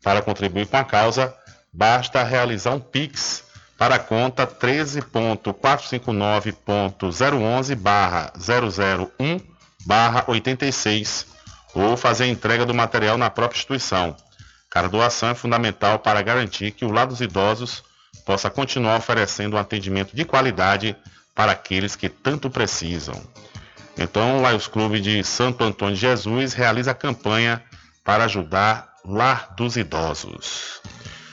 Para contribuir com a causa, basta realizar um PIX para a conta 13.459.011-001-86 ou fazer a entrega do material na própria instituição. Cada doação é fundamental para garantir que o lado dos idosos possa continuar oferecendo um atendimento de qualidade para aqueles que tanto precisam. Então, o Lions Clube de Santo Antônio de Jesus realiza a campanha para ajudar Lar dos Idosos.